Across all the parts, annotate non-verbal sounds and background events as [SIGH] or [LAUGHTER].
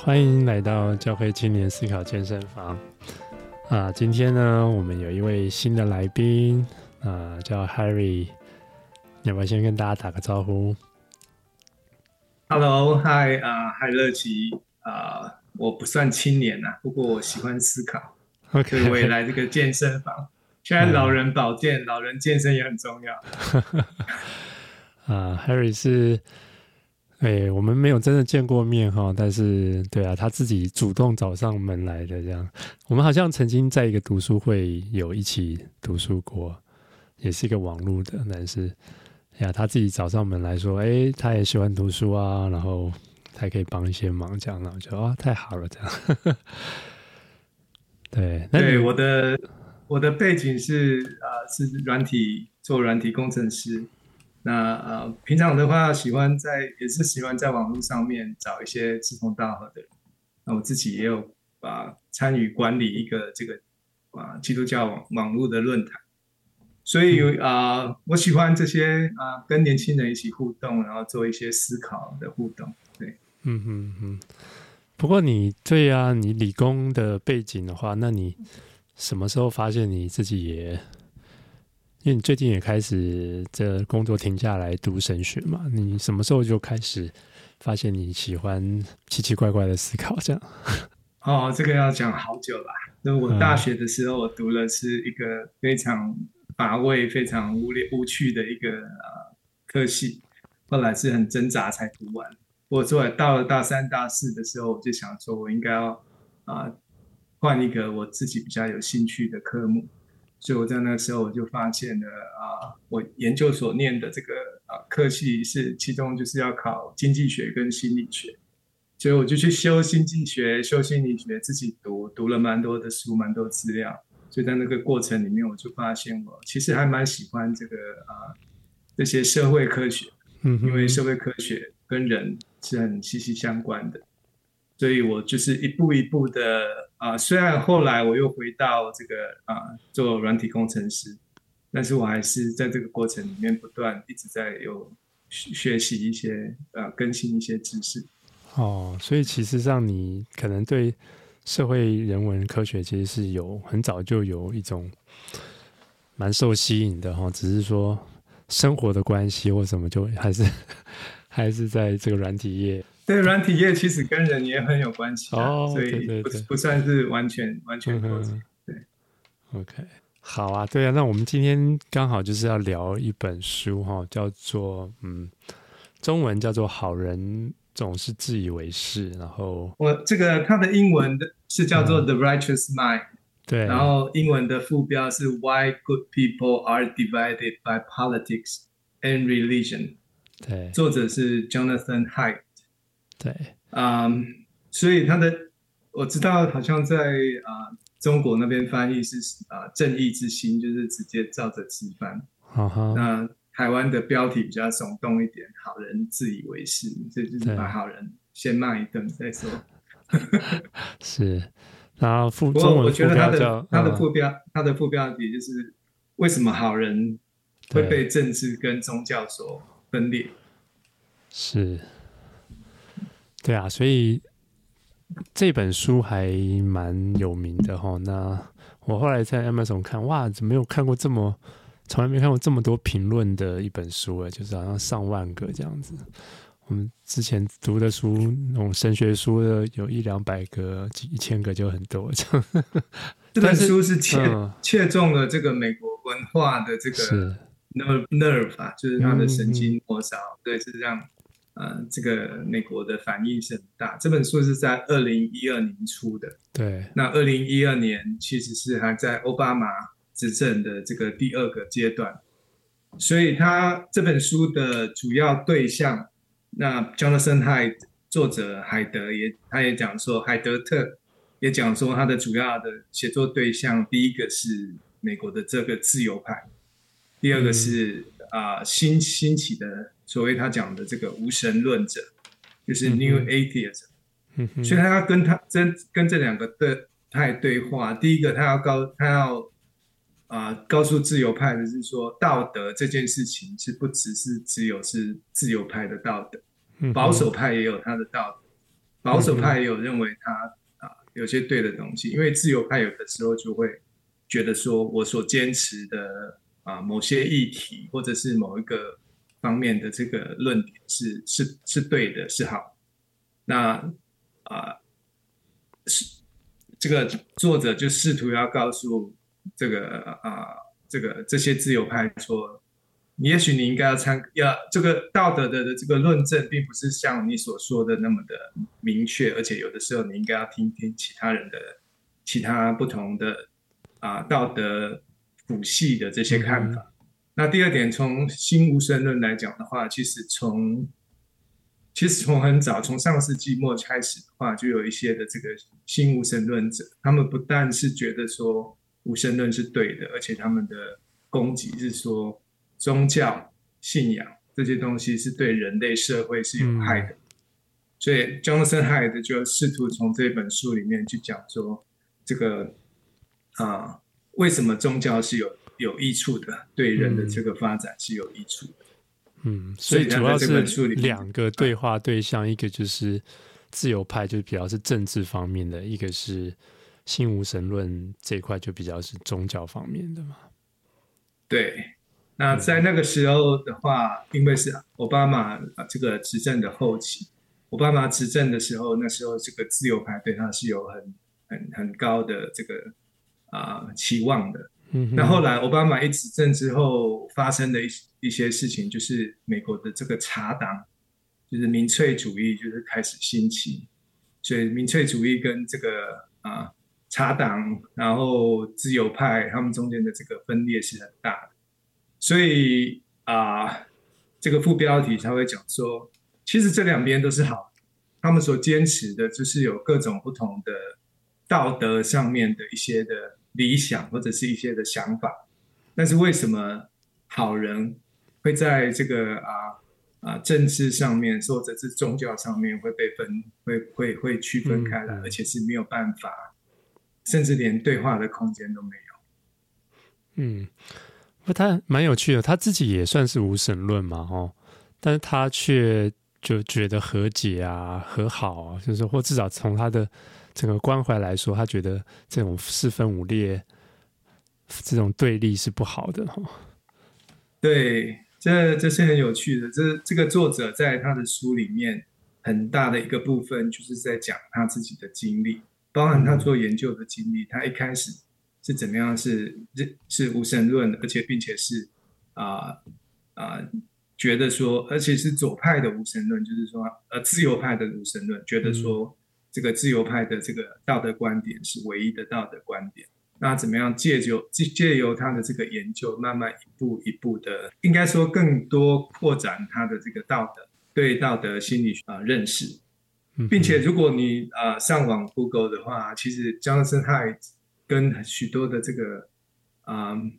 欢迎来到教会青年思考健身房啊！今天呢，我们有一位新的来宾啊，叫 Harry，你要不要先跟大家打个招呼？Hello，Hi 啊，嗨乐琪啊，我不算青年呐、啊，不过我喜欢思考，OK，所以我也来这个健身房。现在老人保健、嗯、老人健身也很重要。[LAUGHS] 啊，Harry 是。哎、我们没有真的见过面哈，但是对啊，他自己主动找上门来的这样。我们好像曾经在一个读书会有一起读书过，也是一个网络的，但是呀，他自己找上门来说，哎、他也喜欢读书啊，然后还可以帮一些忙这样，然后就啊，太好了这样。[LAUGHS] 对，对，我的我的背景是啊、是软体做软体工程师。那呃，平常的话，喜欢在也是喜欢在网络上面找一些志同道合的人。那我自己也有啊参与管理一个这个啊基督教网网络的论坛，所以啊、呃，我喜欢这些啊跟年轻人一起互动，然后做一些思考的互动。对，嗯嗯嗯。不过你对啊，你理工的背景的话，那你什么时候发现你自己也？因为你最近也开始这工作停下来读神学嘛，你什么时候就开始发现你喜欢奇奇怪怪的思考这样？[LAUGHS] 哦，这个要讲好久了。那我大学的时候，我读的是一个非常乏味、非常无聊、无趣的一个呃科系，后来是很挣扎才读完。我后来到了大三、大四的时候，我就想说，我应该要啊、呃、换一个我自己比较有兴趣的科目。所以我在那个时候我就发现了啊，我研究所念的这个啊科系是其中就是要考经济学跟心理学，所以我就去修经济学、修心理学，自己读读了蛮多的书、蛮多资料。所以在那个过程里面，我就发现我其实还蛮喜欢这个啊这些社会科学，嗯，因为社会科学跟人是很息息相关的。所以我就是一步一步的啊、虽然后来我又回到这个啊、做软体工程师，但是我还是在这个过程里面不断一直在有学习一些呃更新一些知识。哦，所以其实上你可能对社会人文科学其实是有很早就有一种蛮受吸引的哈、只是说生活的关系或什么就还是 [LAUGHS] 还是在这个软体业。对，软体业其实跟人也很有关系，哦，所以不不算是完全完全脱节。对，OK，好啊，对啊，那我们今天刚好就是要聊一本书哈，叫做嗯，中文叫做《好人总是自以为是》，然后我这个它的英文的是叫做《The Righteous Mind》，对，然后英文的副标是 Why Good People Are Divided by Politics and Religion，对，作者是 Jonathan Haidt。对，嗯、um,，所以他的我知道，好像在啊、uh, 中国那边翻译是啊、uh, 正义之心，就是直接照着吃饭。好好，那台湾的标题比较耸动一点，好人自以为是，这就是把好人先骂一顿再说。是，然后副不过我觉得他的他的副标、嗯、他的副标题就是为什么好人会被政治跟宗教所分裂？是。对啊，所以这本书还蛮有名的哈。那我后来在 Amazon 看，哇，怎么没有看过这么，从来没看过这么多评论的一本书哎，就是好像上万个这样子。我们之前读的书，那种神学书的，有一两百个、几一千个就很多这样。这本书是切、嗯、切中了这个美国文化的这个 nerve nerve 啊，就是它的神经末梢、嗯，对，是这样。呃，这个美国的反应是很大。这本书是在二零一二年出的，对。那二零一二年其实是还在奥巴马执政的这个第二个阶段，所以他这本书的主要对象，那 Jonathan Haidt 作者海德也，他也讲说，海德特也讲说，他的主要的写作对象，第一个是美国的这个自由派，第二个是啊、嗯呃、新兴起的。所谓他讲的这个无神论者，就是 New Atheism，嗯嗯，所以他要跟他跟跟这两个对派对话。第一个，他要告他要啊、呃、告诉自由派的是说，道德这件事情是不只是只有是自由派的道德，保守派也有他的道德。保守派也有认为他啊有些对的东西，因为自由派有的时候就会觉得说我所坚持的啊某些议题或者是某一个方面的这个论点是是是对的，是好。那啊是这个作者就试图要告诉这个啊这个这些自由派说。你也许你应该要参要这个道德的的这个论证，并不是像你所说的那么的明确，而且有的时候你应该要听听其他人的其他不同的啊道德谱系的这些看法。嗯、那第二点，从新无神论来讲的话，其实从其实从很早从上世纪末开始的话，就有一些的这个新无神论者，他们不但是觉得说无神论是对的，而且他们的攻击是说。宗教信仰这些东西是对人类社会是有害的，嗯、所以 Jonathan Haidt 就试图从这本书里面去讲说，这个啊，为什么宗教是有有益处的，对人的这个发展是有益处的。嗯，所以主要是两个对话对象，一个就是自由派，就是比较是政治方面的；一个是新无神论这一块，就比较是宗教方面的嘛。对。那在那个时候的话，因为是奥巴马这个执政的后期，奥巴马执政的时候，那时候这个自由派对他是有很很很高的这个啊、呃、期望的。那后来奥巴马一执政之后，发生的一一些事情，就是美国的这个茶党，就是民粹主义，就是开始兴起，所以民粹主义跟这个啊、茶党，然后自由派他们中间的这个分裂是很大的。所以啊、这个副标题才会讲说，其实这两边都是好，他们所坚持的就是有各种不同的道德上面的一些的理想或者是一些的想法，但是为什么好人会在这个啊啊政治上面或者是宗教上面会被分会会会区分开来，而且是没有办法，甚至连对话的空间都没有。嗯。不他蛮有趣的，他自己也算是无神论嘛，哦，但是他却就觉得和解啊、和好啊，就是或至少从他的整个关怀来说，他觉得这种四分五裂、这种对立是不好的，哦。对，这这是很有趣的。这这个作者在他的书里面很大的一个部分，就是在讲他自己的经历，包含他做研究的经历。他一开始。是怎么样？是是无神论的，而且并且是啊啊、觉得说，而且是左派的无神论，就是说，呃，自由派的无神论，觉得说，这个自由派的这个道德观点是唯一的道德观点。那怎么样借由借借由他的这个研究，慢慢一步一步的，应该说更多扩展他的这个道德对道德心理啊、呃、认识，并且如果你啊、呃、上网 Google 的话，其实 Jonathan Haidt 跟许多的这个啊、嗯、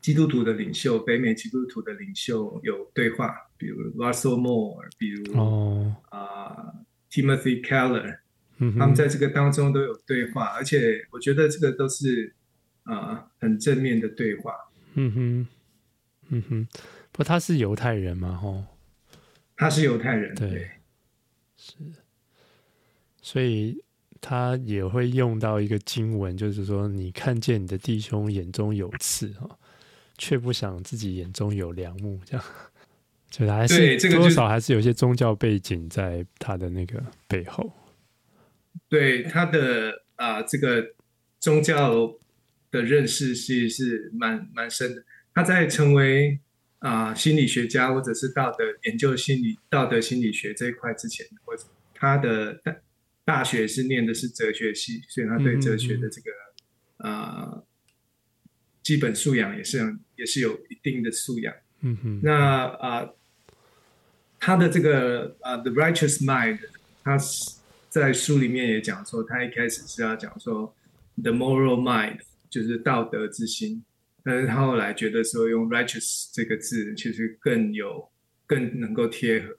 基督徒的领袖，北美基督徒的领袖有对话，比如 Russell Moore，比如哦。啊 Timothy Keller，他们在这个当中都有对话，而且我觉得这个都是啊很正面的对话。嗯哼，嗯哼，不，他是犹太人嘛，吼，他是犹太人，对，对。是，所以。他也会用到一个经文，就是说，你看见你的弟兄眼中有刺，哈，却不想自己眼中有良木，这样，[LAUGHS] 就还是多少还是有些宗教背景在他的那个背后。对他的啊、呃，这个宗教的认识是是蛮蛮深的。他在成为啊、呃、心理学家或者是道德研究心理道德心理学这一块之前，或者他的。大大学是念的是哲学系，所以他对哲学的这个啊、基本素养也是也是有一定的素养。嗯哼。那啊、呃，他的这个啊、呃《The Righteous Mind》，他在书里面也讲说，他一开始是要讲说《The Moral Mind》，就是道德之心，但是他后来觉得说用 “righteous” 这个字其实更有更能够贴合，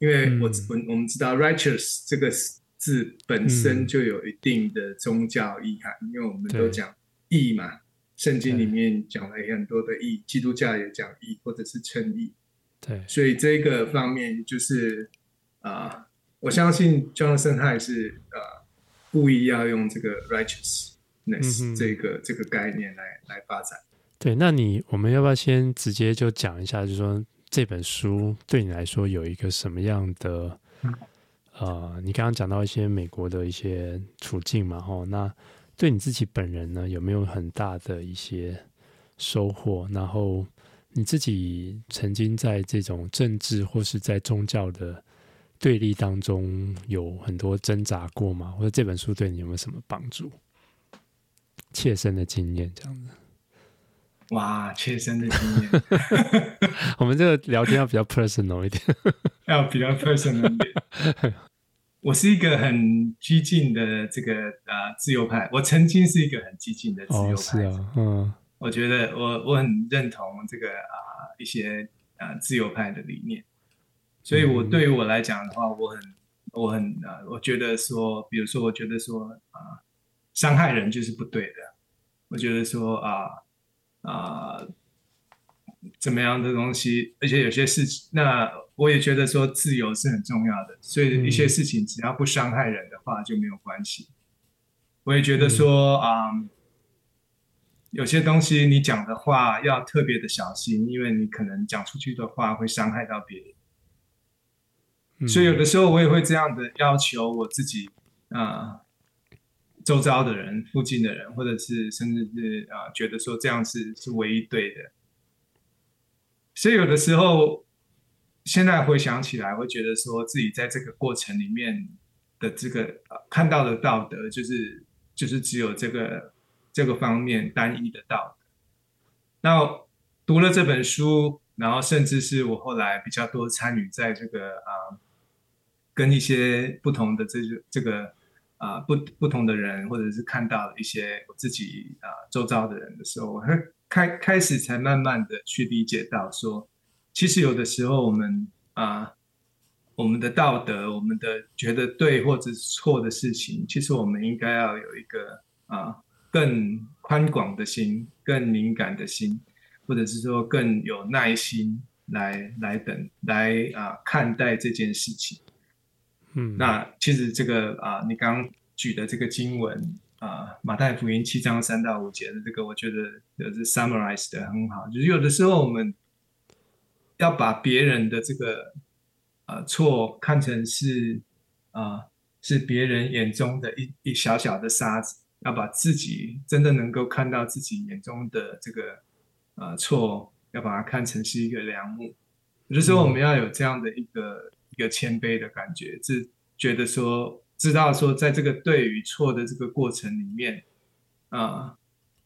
因为我我、嗯、我们知道 “righteous” 这个。字本身就有一定的宗教意涵，嗯、因为我们都讲义嘛，圣经里面讲了很多的义，基督教也讲义或者是称义，对，所以这个方面就是啊、呃，我相信 Jonathan Haidt 是呃故意要用这个 righteousness、嗯、这个这个概念来来发展。对，那你我们要不要先直接就讲一下，就是说这本书对你来说有一个什么样的？嗯、呃，你刚刚讲到一些美国的一些处境嘛，吼，那对你自己本人呢，有没有很大的一些收获？然后你自己曾经在这种政治或是在宗教的对立当中有很多挣扎过吗？或者这本书对你有没有什么帮助？切身的经验这样子。哇，切身的经验。[LAUGHS] 我们这个聊天要比较 personal 一点，[LAUGHS] 要比较 personal 一点。[LAUGHS] 我是一个很激进的这个呃自由派，我曾经是一个很激进的自由派。哦，是啊，嗯，我觉得我我很认同这个啊、呃、一些啊、呃、自由派的理念，所以我对于我来讲的话，我很我很啊、呃，我觉得说，比如说，我觉得说啊、呃，伤害人就是不对的。我觉得说啊。呃啊、呃，怎么样的东西？而且有些事情，那我也觉得说自由是很重要的。所以一些事情只要不伤害人的话就没有关系。我也觉得说啊、有些东西你讲的话要特别的小心，因为你可能讲出去的话会伤害到别人。所以有的时候我也会这样的要求我自己啊。周遭的人、附近的人，或者是甚至是啊、觉得说这样是是唯一对的。所以有的时候，现在回想起来，会觉得说自己在这个过程里面的这个、看到的道德，就是就是只有这个这个方面单一的道德。那读了这本书，然后甚至是我后来比较多参与在这个啊、跟一些不同的这个这个。啊，不不同的人，或者是看到一些我自己啊周遭的人的时候，我会开开始才慢慢的去理解到说，其实有的时候我们啊，我们的道德，我们的觉得对或者是错的事情，其实我们应该要有一个啊更宽广的心，更敏感的心，或者是说更有耐心来来等来啊看待这件事情。嗯，那其实这个啊，你刚举的这个经文啊，马太福音七章三到五节的这个，我觉得就是 summarize 的很好。就是有的时候我们要把别人的这个呃错看成是啊是别人眼中的一一小小的沙子，要把自己真的能够看到自己眼中的这个啊错，要把它看成是一个良木。有的时候我们要有这样的一个。一个谦卑的感觉，是觉得说，知道说，在这个对与错的这个过程里面，啊、呃，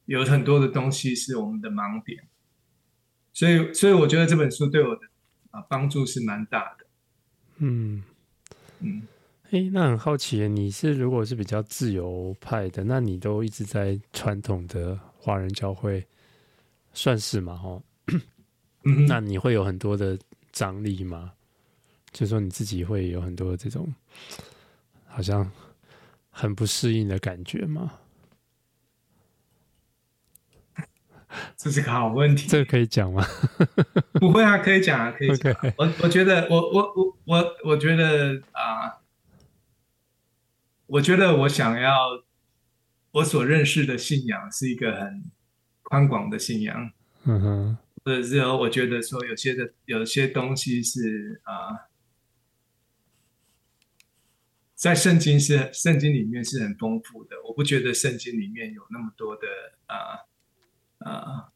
有很多的东西是我们的盲点，所以，所以我觉得这本书对我的啊帮助是蛮大的。嗯嗯，哎，那很好奇，你是如果是比较自由派的，那你都一直在传统的华人教会，算是吗？哈，那你会有很多的张力吗？就说你自己会有很多这种好像很不适应的感觉吗？[LAUGHS] 这是个好问题。这个可以讲吗？[LAUGHS] 不会啊，可以讲啊，可以讲。我我觉得，我我我我我觉得啊，我觉得我想要我所认识的信仰是一个很宽广的信仰。嗯哼。或者是我觉得说有些的有些东西是啊。在圣经是圣经里面是很丰富的，我不觉得圣经里面有那么多的啊啊、呃呃、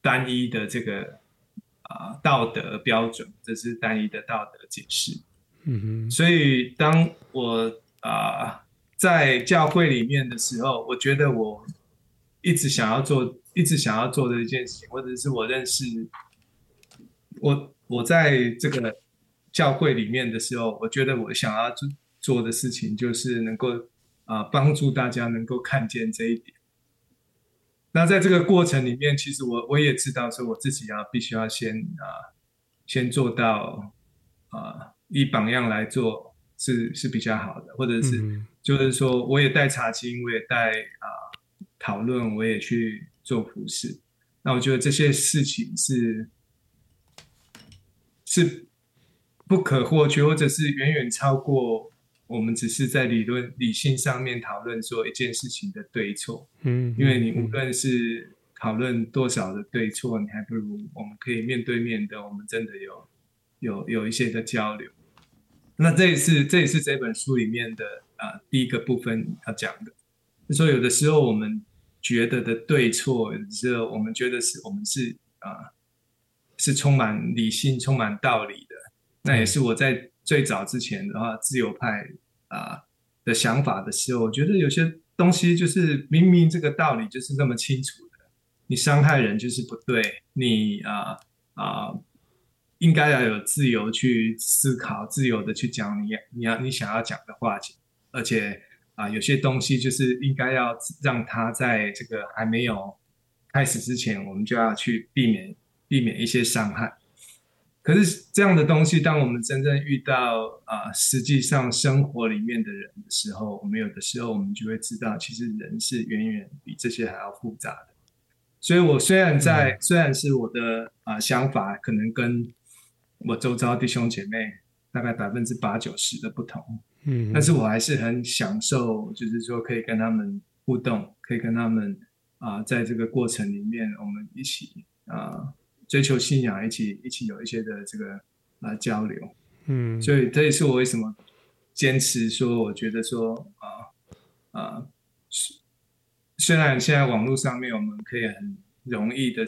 单一的这个啊、呃、道德标准，这是单一的道德解释。嗯哼。所以当我啊、呃、在教会里面的时候，我觉得我一直想要做，一直想要做的一件事情，或者是我认识我我在这个教会里面的时候，我觉得我想要做。的事情就是能够啊帮助大家能够看见这一点。那在这个过程里面，其实我我也知道说我自己要必须要先啊先做到啊以榜样来做是是比较好的，或者是就是说我也带查经，我也带啊讨论，我也去做服事。那我觉得这些事情是是不可或缺，或者是远远超过我们只是在理论理性上面讨论说一件事情的对错。嗯，因为你无论是讨论多少的对错，你还不如我们可以面对面的，我们真的有有有一些的交流。那这也是这也是这本书里面的啊、呃、第一个部分要讲的，就是说有的时候我们觉得的对错，有的时候我们觉得是我们是啊、呃、是充满理性、充满道理的。那也是我在最早之前的话，自由派啊、的想法的时候，我觉得有些东西就是明明这个道理就是那么清楚的，你伤害人就是不对，你啊啊。应该要有自由去思考，自由的去讲你你要你想要讲的话题，而且啊、有些东西就是应该要让他在这个还没有开始之前，我们就要去避免避免一些伤害。可是这样的东西，当我们真正遇到啊、呃，实际上生活里面的人的时候，我们有的时候我们就会知道，其实人是远远比这些还要复杂的。所以我虽然在，嗯、虽然是我的啊、呃、想法可能跟我周遭弟兄姐妹大概百分之八九十的不同，嗯，但是我还是很享受，就是说可以跟他们互动，可以跟他们啊、呃，在这个过程里面，我们一起啊、呃、追求信仰，一起一起有一些的这个啊、呃、交流，嗯，所以这也是我为什么坚持说，我觉得说啊啊、呃呃，虽然现在网络上面我们可以很容易的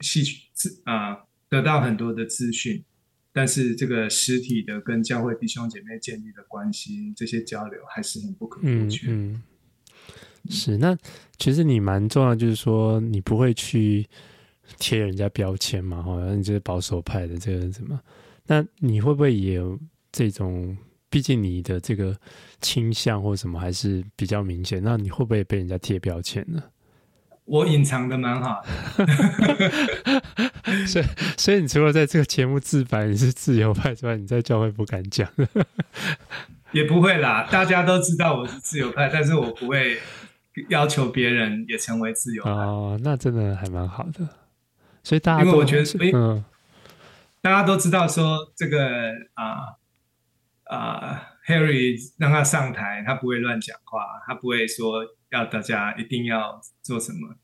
吸取啊、呃，得到很多的资讯。但是这个实体的跟教会弟兄姐妹建立的关系，这些交流还是很不可或缺。嗯，嗯，是。那其实你蛮重要，就是说你不会去贴人家标签嘛，好像你这是保守派的这个什么？那你会不会也有这种？毕竟你的这个倾向或什么还是比较明显。那你会不会被人家贴标签呢？我隐藏的蛮好的，[LAUGHS] 所以所以你除了在这个节目自白你是自由派之外，你在教会不敢讲，也不会啦。大家都知道我是自由派，但是我不会要求别人也成为自由派。哦，那真的还蛮好的。所以大家因为我觉得，嗯、呃，大家都知道说这个啊啊、呃呃、，Harry 让他上台，他不会乱讲话，他不会说。要大家一定要做什么，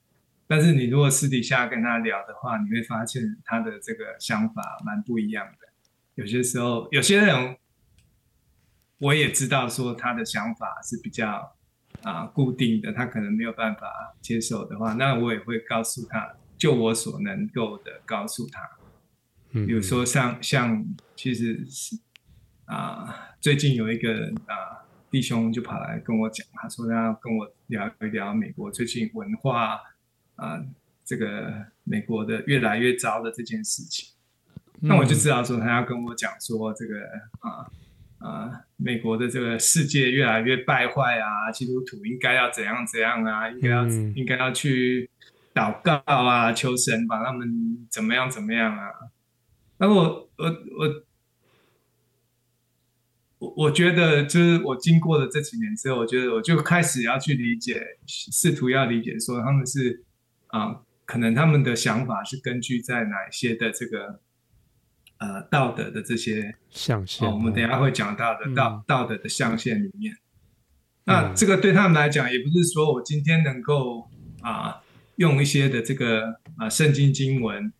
但是你如果私底下跟他聊的话，你会发现他的这个想法蛮不一样的。有些时候，有些人我也知道说他的想法是比较啊固定的，他可能没有办法接受的话，那我也会告诉他，就我所能够的告诉他。嗯，比如说像像其实是啊，最近有一个啊。弟兄就跑来跟我讲，他说他要跟我聊一聊美国最近文化啊、呃，这个美国的越来越糟的这件事情。那我就知道说他要跟我讲说这个啊啊、呃呃，美国的这个世界越来越败坏啊，基督徒应该要怎样怎样啊，应该要、嗯、应该要去祷告啊，求神把他们怎么样怎么样啊。那我我我。我我觉得，就是我经过了这几年之后，我觉得我就开始要去理解，试图要理解，说他们是啊、呃，可能他们的想法是根据在哪一些的这个呃道德的这些象限、哦，我们等一下会讲到的道、嗯、道德的象限里面。那这个对他们来讲，也不是说我今天能够啊、呃、用一些的这个啊、呃、圣经经文。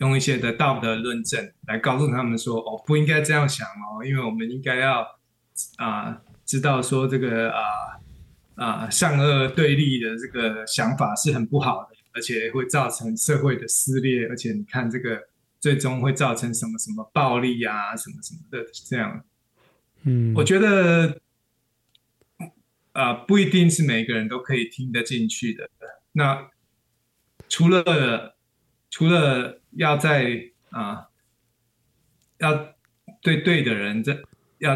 用一些的道德论证来告诉他们说：“哦，不应该这样想哦，因为我们应该要啊、呃，知道说这个啊啊、呃、善恶对立的这个想法是很不好的，而且会造成社会的撕裂，而且你看这个最终会造成什么什么暴力啊，什么什么的这样。”嗯，我觉得啊、呃，不一定是每个人都可以听得进去的。那除了除了要在啊，要对对的人，这要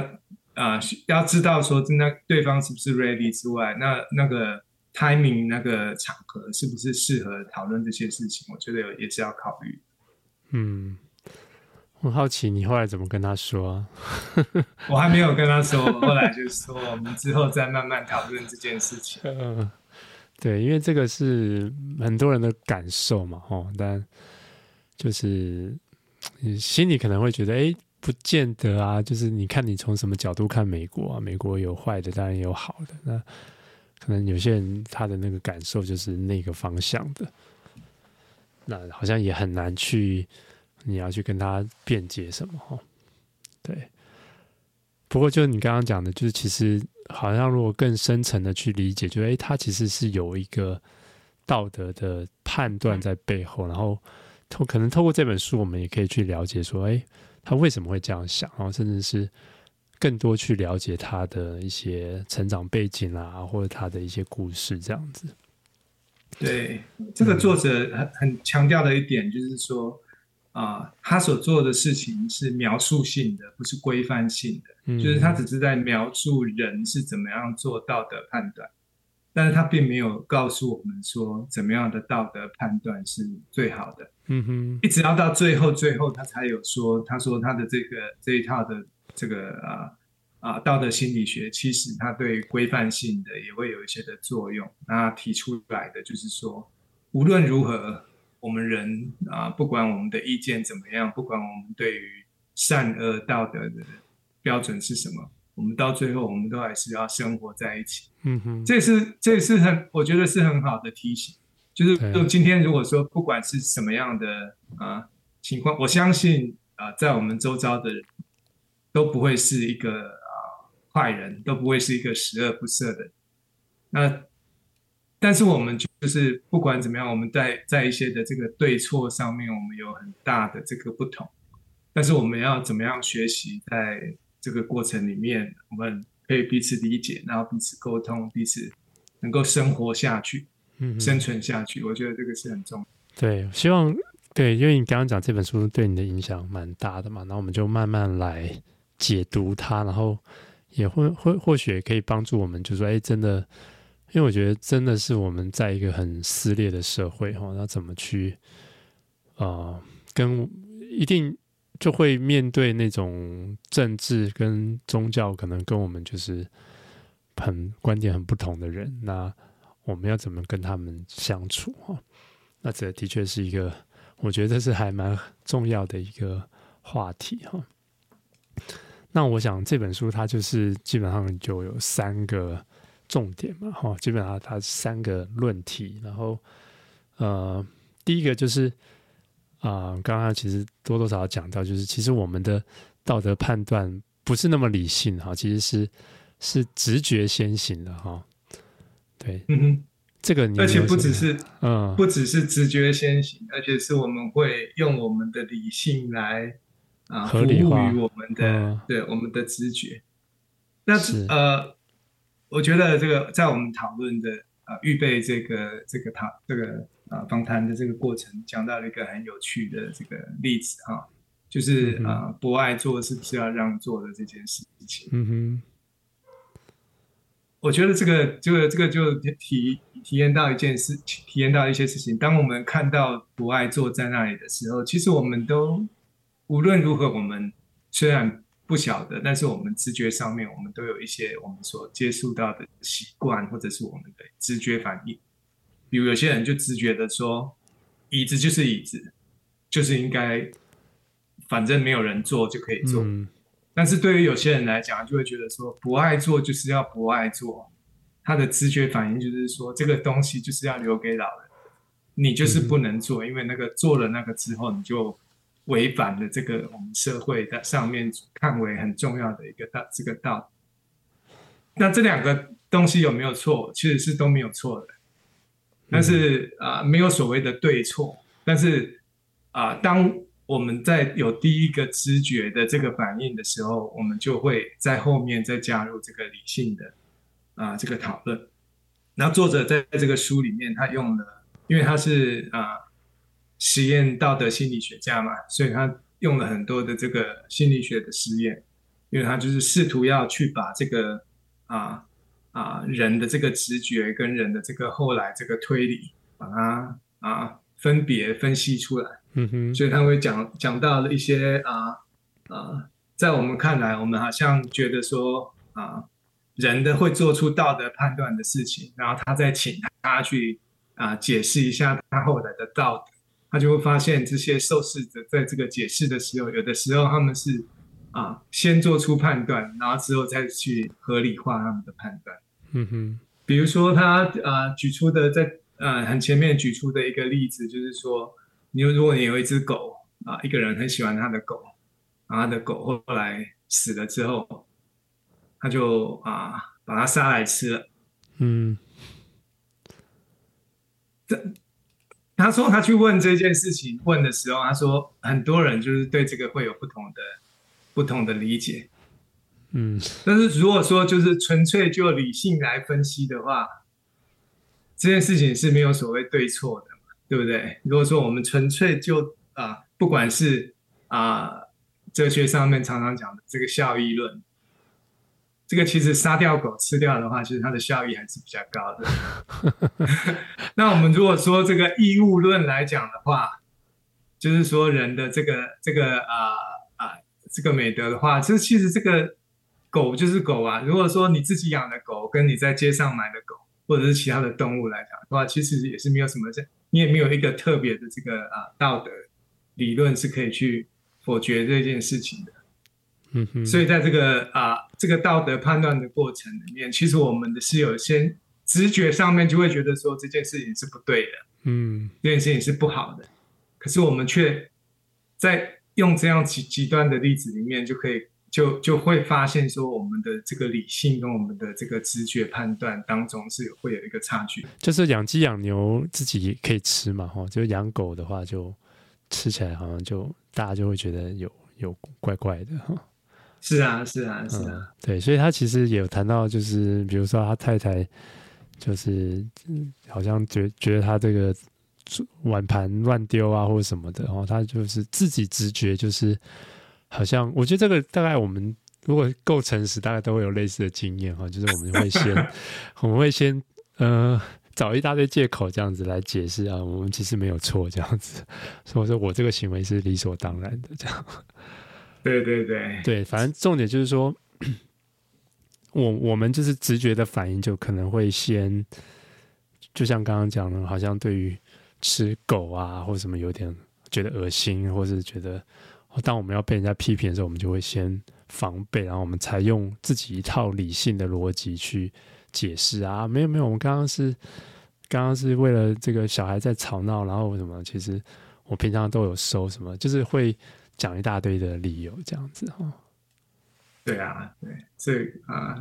啊，要知道说，真的对方是不是 ready 之外，那那个 timing 那个场合是不是适合讨论这些事情？我觉得也是要考虑。嗯，我好奇你后来怎么跟他说啊？我还没有跟他说，后来就说我们之后再慢慢讨论这件事情。嗯，[LAUGHS] 对，因为这个是很多人的感受嘛，吼，但。就是，心里可能会觉得，哎，不见得啊，就是你看你从什么角度看美国啊，美国有坏的，当然有好的。那可能有些人他的那个感受就是那个方向的，那好像也很难去你要去跟他辩解什么哈。对，不过就你刚刚讲的，就是其实好像如果更深层的去理解，就诶，他其实是有一个道德的判断在背后，然后。透可能透过这本书，我们也可以去了解说，哎，他为什么会这样想，然后甚至是更多去了解他的一些成长背景啊，或者他的一些故事这样子。对，这个作者很很强调的一点就是说，啊、呃，他所做的事情是描述性的，不是规范性的，嗯、就是他只是在描述人是怎么样做道德判断。但是他并没有告诉我们说怎么样的道德判断是最好的。嗯哼，一直要到最后，最后他才有说，他说他的这个这一套的这个啊啊道德心理学，其实他对规范性的也会有一些的作用。那提出来的就是说，无论如何，我们人啊，不管我们的意见怎么样，不管我们对于善恶道德的标准是什么。我们到最后，我们都还是要生活在一起。嗯哼，这是这是很，我觉得是很好的提醒。就是就今天，如果说不管是什么样的啊情况，我相信啊，在我们周遭的人都不会是一个啊坏人，都不会是一个十恶不赦的。那但是我们就是不管怎么样，我们在在一些的这个对错上面，我们有很大的这个不同。但是我们要怎么样学习在？这个过程里面，我们可以彼此理解，然后彼此沟通，彼此能够生活下去，嗯，生存下去。我觉得这个是很重要。对，希望对，因为你刚刚讲这本书对你的影响蛮大的嘛，那我们就慢慢来解读它，然后也会会或许也可以帮助我们，就说，哎，真的，因为我觉得真的是我们在一个很撕裂的社会哈，那怎么去啊、跟一定。就会面对那种政治跟宗教可能跟我们就是很观点很不同的人，那我们要怎么跟他们相处哈？那这的确是一个，我觉得这是还蛮重要的一个话题哈。那我想这本书它就是基本上就有三个重点嘛哈，基本上它三个论题，然后呃，第一个就是。啊，刚刚其实多多少少讲到，就是其实我们的道德判断不是那么理性哈，其实是是直觉先行的哈。对，嗯哼，这个你而且不只是嗯，不只是直觉先行，而且是我们会用我们的理性来啊服务于我们的、嗯、对我们的直觉。那是呃，我觉得这个在我们讨论的啊、呃，预备这个这个讨这个。啊，访谈的这个过程讲到了一个很有趣的这个例子哈，就是啊、呃，博爱做是不是要让座的这件事情。嗯哼，我觉得这个这个这个就体体验到一件事，体验到一些事情。当我们看到博爱坐在那里的时候，其实我们都无论如何，我们虽然不晓得，但是我们直觉上面，我们都有一些我们所接触到的习惯，或者是我们的直觉反应。比如有些人就直觉的说，椅子就是椅子，就是应该，反正没有人坐就可以坐。嗯。但是对于有些人来讲，就会觉得说，不爱做就是要不爱做，他的直觉反应就是说，这个东西就是要留给老人，你就是不能坐，因为那个做了那个之后，你就违反了这个我们社会的上面看为很重要的一个道这个道。那这两个东西有没有错？其实是都没有错的。但是啊、呃，没有所谓的对错。但是啊、呃，当我们在有第一个知觉的这个反应的时候，我们就会在后面再加入这个理性的啊、呃、这个讨论。然后作者在这个书里面，他用了，因为他是啊、呃、实验道德心理学家嘛，所以他用了很多的这个心理学的实验，因为他就是试图要去把这个啊。呃啊，人的这个直觉跟人的这个后来这个推理，把它啊分别分析出来。嗯哼，所以他会讲讲到了一些啊啊，在我们看来，我们好像觉得说啊，人的会做出道德判断的事情，然后他再请他去啊解释一下他后来的道德，他就会发现这些受试者在这个解释的时候，有的时候他们是啊，先做出判断，然后之后再去合理化他们的判断。嗯哼，比如说他啊举出的在呃很前面举出的一个例子，就是说，你如果你有一只狗啊，一个人很喜欢他的狗，然后他的狗后来死了之后，他就啊把它杀来吃了。嗯，这他说他去问这件事情问的时候，他说很多人就是对这个会有不同的。不同的理解，嗯，但是如果说就是纯粹就理性来分析的话，这件事情是没有所谓对错的嘛，对不对？如果说我们纯粹就啊、呃，不管是啊、呃、哲学上面常常讲的这个效益论，这个其实杀掉狗吃掉的话，其实它的效益还是比较高的。[LAUGHS] 那我们如果说这个义务论来讲的话，就是说人的这个这个啊。呃这个美德的话，这其实这个狗就是狗啊。如果说你自己养的狗，跟你在街上买的狗，或者是其他的动物来讲的话，其实也是没有什么这，你也没有一个特别的这个啊道德理论是可以去否决这件事情的。嗯哼。所以在这个啊这个道德判断的过程里面，其实我们的是有些直觉上面就会觉得说这件事情是不对的，嗯，这件事情是不好的，可是我们却在。用这样极极端的例子里面，就可以就就会发现说，我们的这个理性跟我们的这个直觉判断当中是有会有一个差距。就是养鸡养牛自己可以吃嘛，哈，就养狗的话，就吃起来好像就大家就会觉得有有怪怪的哈。是啊，是啊，是啊，嗯，对，所以他其实也有谈到，就是比如说他太太，就是好像觉觉得他这个。碗盘乱丢啊，或者什么的，然后他就是自己直觉，就是好像我觉得这个大概我们如果够诚实，大概都会有类似的经验哈，就是我们会先 [LAUGHS] 我们会先呃找一大堆借口这样子来解释啊，我们其实没有错这样子，[LAUGHS] 所以说我这个行为是理所当然的这样。对对对对，反正重点就是说，我我们就是直觉的反应，就可能会先，就像刚刚讲的，好像对于。吃狗啊，或什么有点觉得恶心，或是觉得当我们要被人家批评的时候，我们就会先防备，然后我们才用自己一套理性的逻辑去解释啊。没有没有，我们刚刚是刚刚是为了这个小孩在吵闹，然后什么？其实我平常都有收什么，就是会讲一大堆的理由这样子哈。对啊，对，所以啊。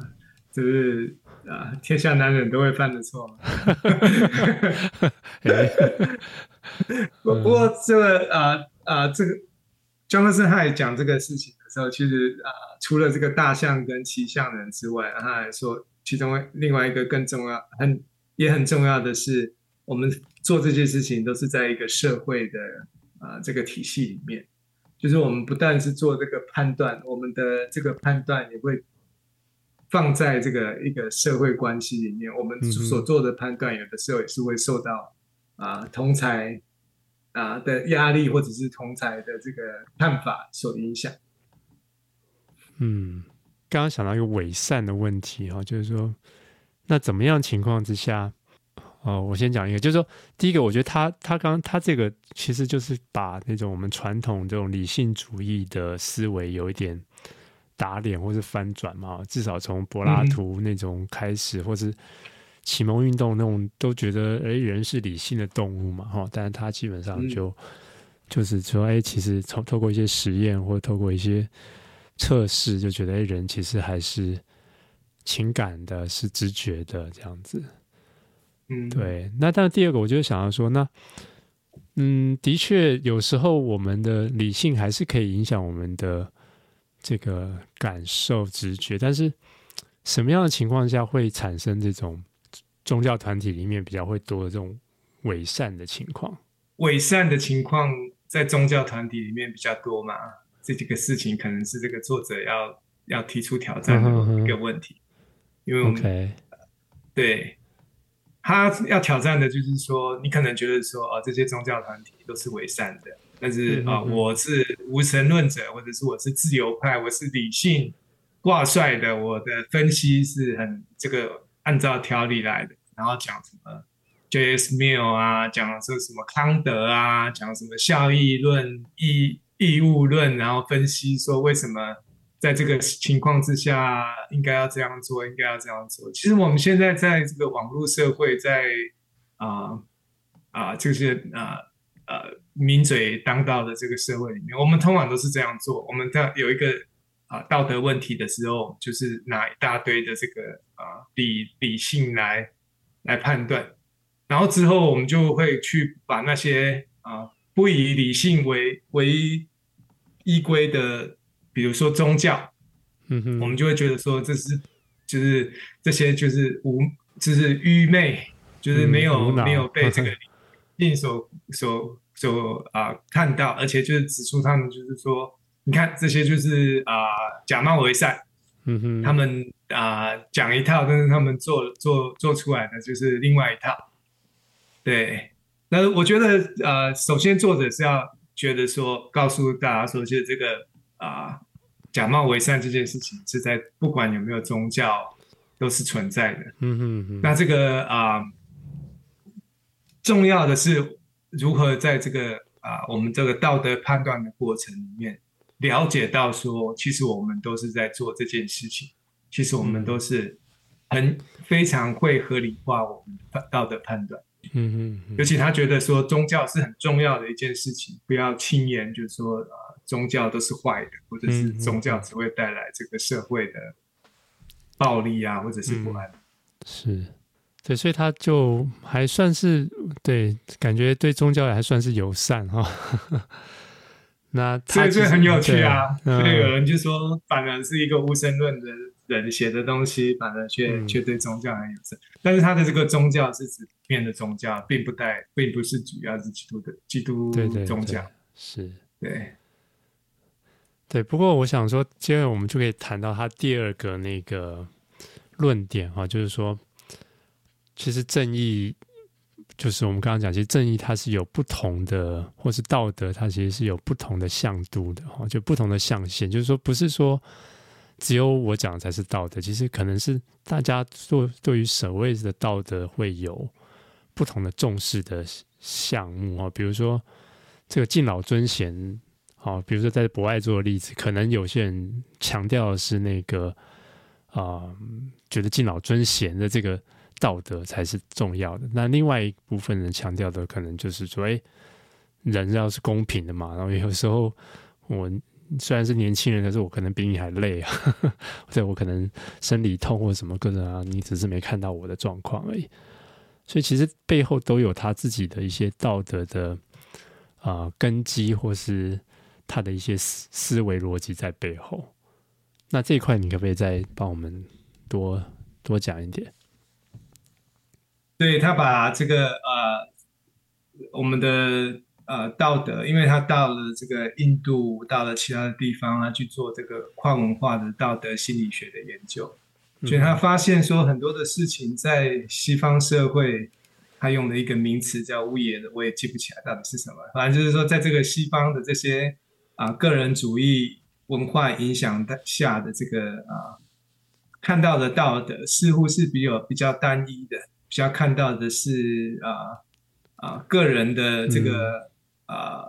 就是啊，天下男人都会犯的错。[LAUGHS] 不不过这个啊啊，这个庄克斯他也讲这个事情的时候，其实啊，除了这个大象跟骑象人之外，他还说其中另外一个更重要、很也很重要的是，我们做这些事情都是在一个社会的啊这个体系里面，就是我们不但是做这个判断，我们的这个判断也会。放在这个一个社会关系里面，我们所做的判断，有的时候也是会受到啊同才啊的压力，或者是同才的这个看法所影响。嗯，刚刚想到一个伪善的问题哈，就是说，那怎么样情况之下？哦，我先讲一个，就是说，第一个，我觉得他他刚他这个其实就是把那种我们传统这种理性主义的思维有一点。打脸或是翻转嘛，至少从柏拉图那种开始，嗯、或是启蒙运动那种，都觉得哎、欸，人是理性的动物嘛，哈。但是他基本上就、嗯、就是说，哎、欸，其实从透过一些实验或透过一些测试，就觉得哎、欸，人其实还是情感的，是直觉的这样子。嗯，对。那但第二个，我就想要说，那嗯，的确有时候我们的理性还是可以影响我们的。这个感受、直觉，但是什么样的情况下会产生这种宗教团体里面比较会多的这种伪善的情况？伪善的情况在宗教团体里面比较多嘛？这几个事情可能是这个作者要要提出挑战的一个问题，uh. 因为我们 Okay. 对他要挑战的就是说，你可能觉得说，哦，这些宗教团体都是伪善的。但是啊，我是无神论者，或者是我是自由派，我是理性挂帅的，我的分析是很这个按照条理来的。然后讲什么 J.S. Mill 啊，讲说什么康德啊，讲什么效益论、义义务论，然后分析说为什么在这个情况之下，应该要这样做，应该要这样做。其实我们现在在这个网络社会在，啊啊，就是啊呃，名嘴当道的这个社会里面，我们通常都是这样做。我们在有一个啊道德问题的时候，就是拿一大堆的这个啊理理性来来判断，然后之后我们就会去把那些啊不以理性为为依归的。比如说宗教，嗯哼，我们就会觉得说这是，就是这些就是无，就是愚昧，就是没有、嗯、没有被这个理性所所所啊、呃、看到，而且就是指出他们就是说，你看这些就是啊、呃、假冒伪善，嗯哼，他们啊、呃、讲一套，但是他们做做做出来的就是另外一套，对，那我觉得呃，首先作者是要觉得说，告诉大家说，其实这个。啊，假冒伪善这件事情是在不管有没有宗教都是存在的。嗯哼哼。那这个啊，重要的是如何在这个啊我们这个道德判断的过程里面，了解到说，其实我们都是在做这件事情，其实我们都是很非常会合理化我们的道德判断。嗯哼。尤其他觉得说宗教是很重要的一件事情，不要轻言就是说啊。宗教都是坏的，或者是宗教只会带来这个社会的暴力啊，或者是不安。嗯、是，对，所以他就还算是对，感觉对宗教也还算是友善哈。[LAUGHS] 那所以这很有趣啊，所以有人就说，反而是一个无神论的人写的东西，反而却、嗯、却对宗教很友善。但是他的这个宗教是指面的宗教，并不带，并不是主要是基督的基督宗教。对对对是，对。对，不过我想说，接着我们就可以谈到他第二个那个论点哈，就是说，其实正义就是我们刚刚讲，其实正义它是有不同的，或是道德它其实是有不同的向度的哈，就不同的象限，就是说，不是说只有我讲才是道德，其实可能是大家做对于所谓的道德会有不同的重视的项目啊，比如说这个敬老尊贤。好，比如说在博爱做的例子，可能有些人强调的是那个啊、觉得敬老尊贤的这个道德才是重要的。那另外一部分人强调的，可能就是说，哎，人要是公平的嘛。然后有时候我虽然是年轻人，可是我可能比你还累啊，[LAUGHS] 或者我可能生理痛或什么各种啊，你只是没看到我的状况而已。所以其实背后都有他自己的一些道德的啊、根基，或是。他的一些思思维逻辑在背后，那这一块你可不可以再帮我们多多讲一点？对，他把这个呃，我们的呃道德，因为他到了这个印度，到了其他的地方啊，去做这个跨文化的道德心理学的研究，所以他发现说很多的事情在西方社会，他用了一个名词叫 weird 的，我也记不起来到底是什么，反正就是说在这个西方的这些。啊，个人主义文化影响的下的这个啊，看到的道德似乎是比较比较单一的，比较看到的是啊啊个人的这个、嗯、啊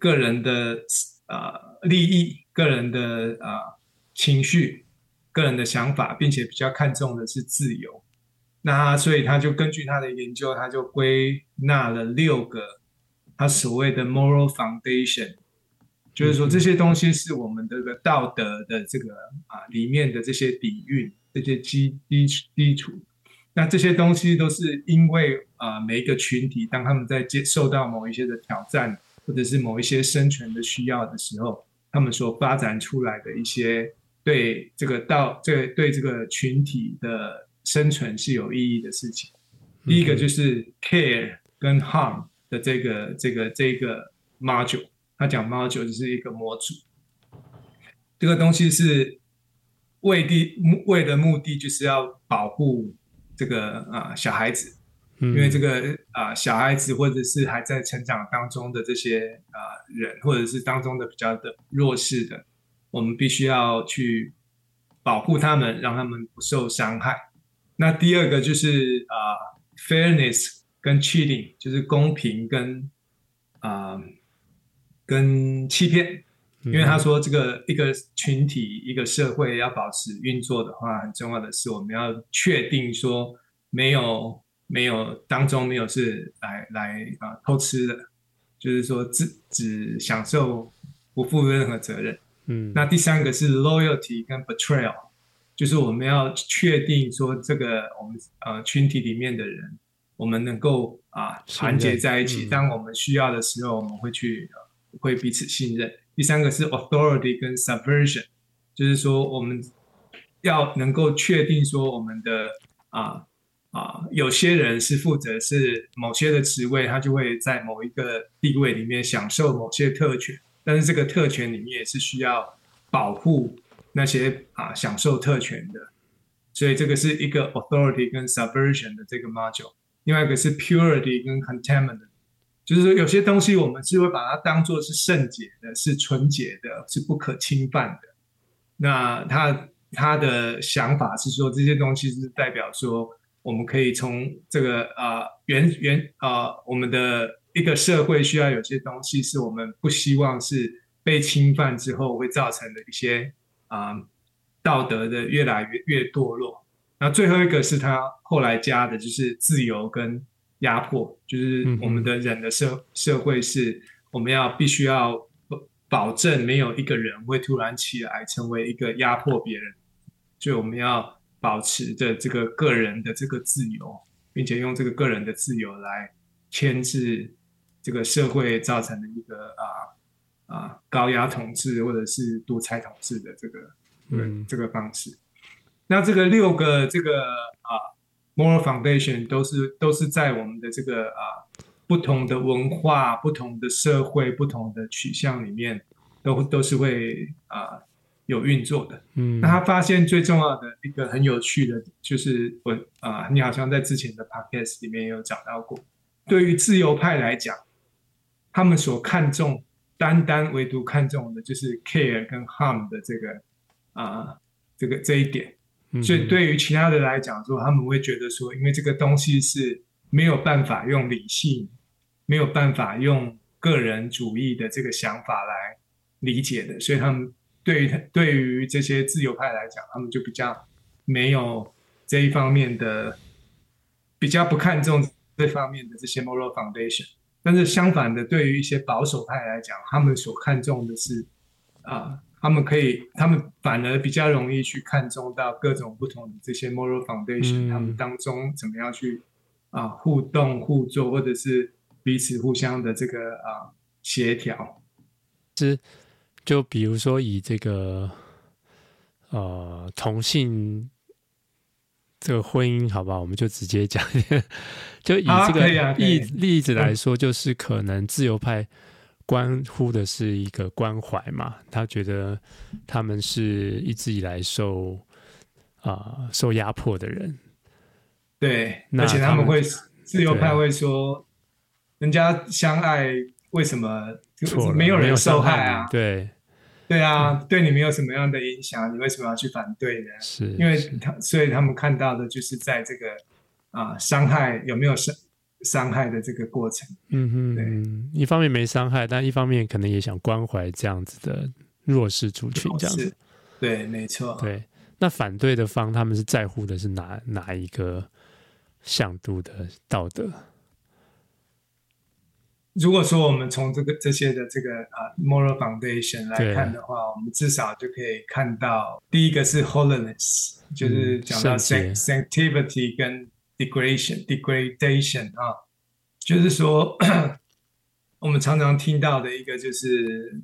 个人的啊利益、个人的啊情绪、个人的想法，并且比较看重的是自由。那所以他就根据他的研究，他就归纳了六个他所谓的 moral foundation。就是说，这些东西是我们这个道德的这个啊里面的这些底蕴、这些基基基础。那这些东西都是因为啊每一个群体，当他们在接受到某一些的挑战，或者是某一些生存的需要的时候，他们所发展出来的一些对这个道、这对这个群体的生存是有意义的事情。第一个就是 care 跟 harm 的这个这个这个 module。他讲猫九就是一个模组，这个东西是为的目为的目的就是要保护这个啊、呃、小孩子，因为这个啊、呃、小孩子或者是还在成长当中的这些啊、呃、人，或者是当中的比较的弱势的，我们必须要去保护他们，让他们不受伤害。那第二个就是啊、呃、fairness 跟 cheating，就是公平跟啊。呃跟欺骗，因为他说这个一个群体、一个社会要保持运作的话，很重要的是我们要确定说没有没有当中没有是来来啊偷吃的，就是说只只享受不负任何责任。嗯，那第三个是 loyalty 跟 betrayal，就是我们要确定说这个我们呃群体里面的人，我们能够啊团结在一起，嗯，当我们需要的时候，我们会去会彼此信任。第三个是 authority 跟 subversion，就是说我们要能够确定说我们的啊啊有些人是负责是某些的职位，他就会在某一个地位里面享受某些特权，但是这个特权里面也是需要保护那些啊享受特权的，所以这个是一个 authority 跟 subversion 的这个 module，另外一个是 purity 跟 contaminant。就是说，有些东西我们是会把它当做是圣洁的，是纯洁的，是不可侵犯的。那他他的想法是说，这些东西是代表说，我们可以从这个啊原原啊我们的一个社会需要有些东西是我们不希望是被侵犯之后会造成的一些啊道德的越来越越堕落。那最后一个是他后来加的，就是自由跟。压迫就是我们的人的社社会是，我们要必须要保证没有一个人会突然起来成为一个压迫别人，所以我们要保持着这个个人的这个自由，并且用这个个人的自由来牵制这个社会造成的一个啊啊高压统治或者是独裁统治的这个嗯这个方式。那这个六个这个啊。Moral foundation 都是都是在我们的这个啊不同的文化、不同的社会、不同的取向里面，都都是会啊有运作的。嗯，那他发现最重要的一个很有趣的，就是我啊，你好像在之前的 podcast 里面也有讲到过，对于自由派来讲，他们所看重、单单唯独看重的就是 care 跟 harm 的这个啊这个这一点。所以对于其他的来讲说，他们会觉得说，因为这个东西是没有办法用理性，没有办法用个人主义的这个想法来理解的，所以他们对于对于这些自由派来讲，他们就比较没有这一方面的，比较不看重这方面的这些 moral foundation。但是相反的，对于一些保守派来讲，他们所看重的是啊。他们可以，他们反而比较容易去看重到各种不同的这些 moral foundation，、嗯、他们当中怎么样去啊互动互作，或者是彼此互相的这个啊协调。是，就比如说以这个呃同性这个婚姻，好吧？我们就直接讲，[LAUGHS] 就以这个例、啊啊、例子来说，就是可能自由派。关乎的是一个关怀嘛，他觉得他们是一直以来受啊、呃、受压迫的人，对，而且他们会自由派会说，人家相爱为什么没有人受害啊？对，对啊，对你没有什么样的影响，你为什么要去反对呢？是因为他，所以他们看到的就是在这个啊伤害有没有伤。伤害的这个过程，嗯哼，对，一方面没伤害，但一方面可能也想关怀这样子的弱势族群，这样子，对，没错，对。那反对的方，他们是在乎的是哪哪一个向度的道德？如果说我们从这个这些的这个啊 moral foundation 来看的话，我们至少就可以看到，第一个是 holiness，就是讲到 sanctivity 跟。Degradation degradation 啊，就是说，我们常常听到的一个就是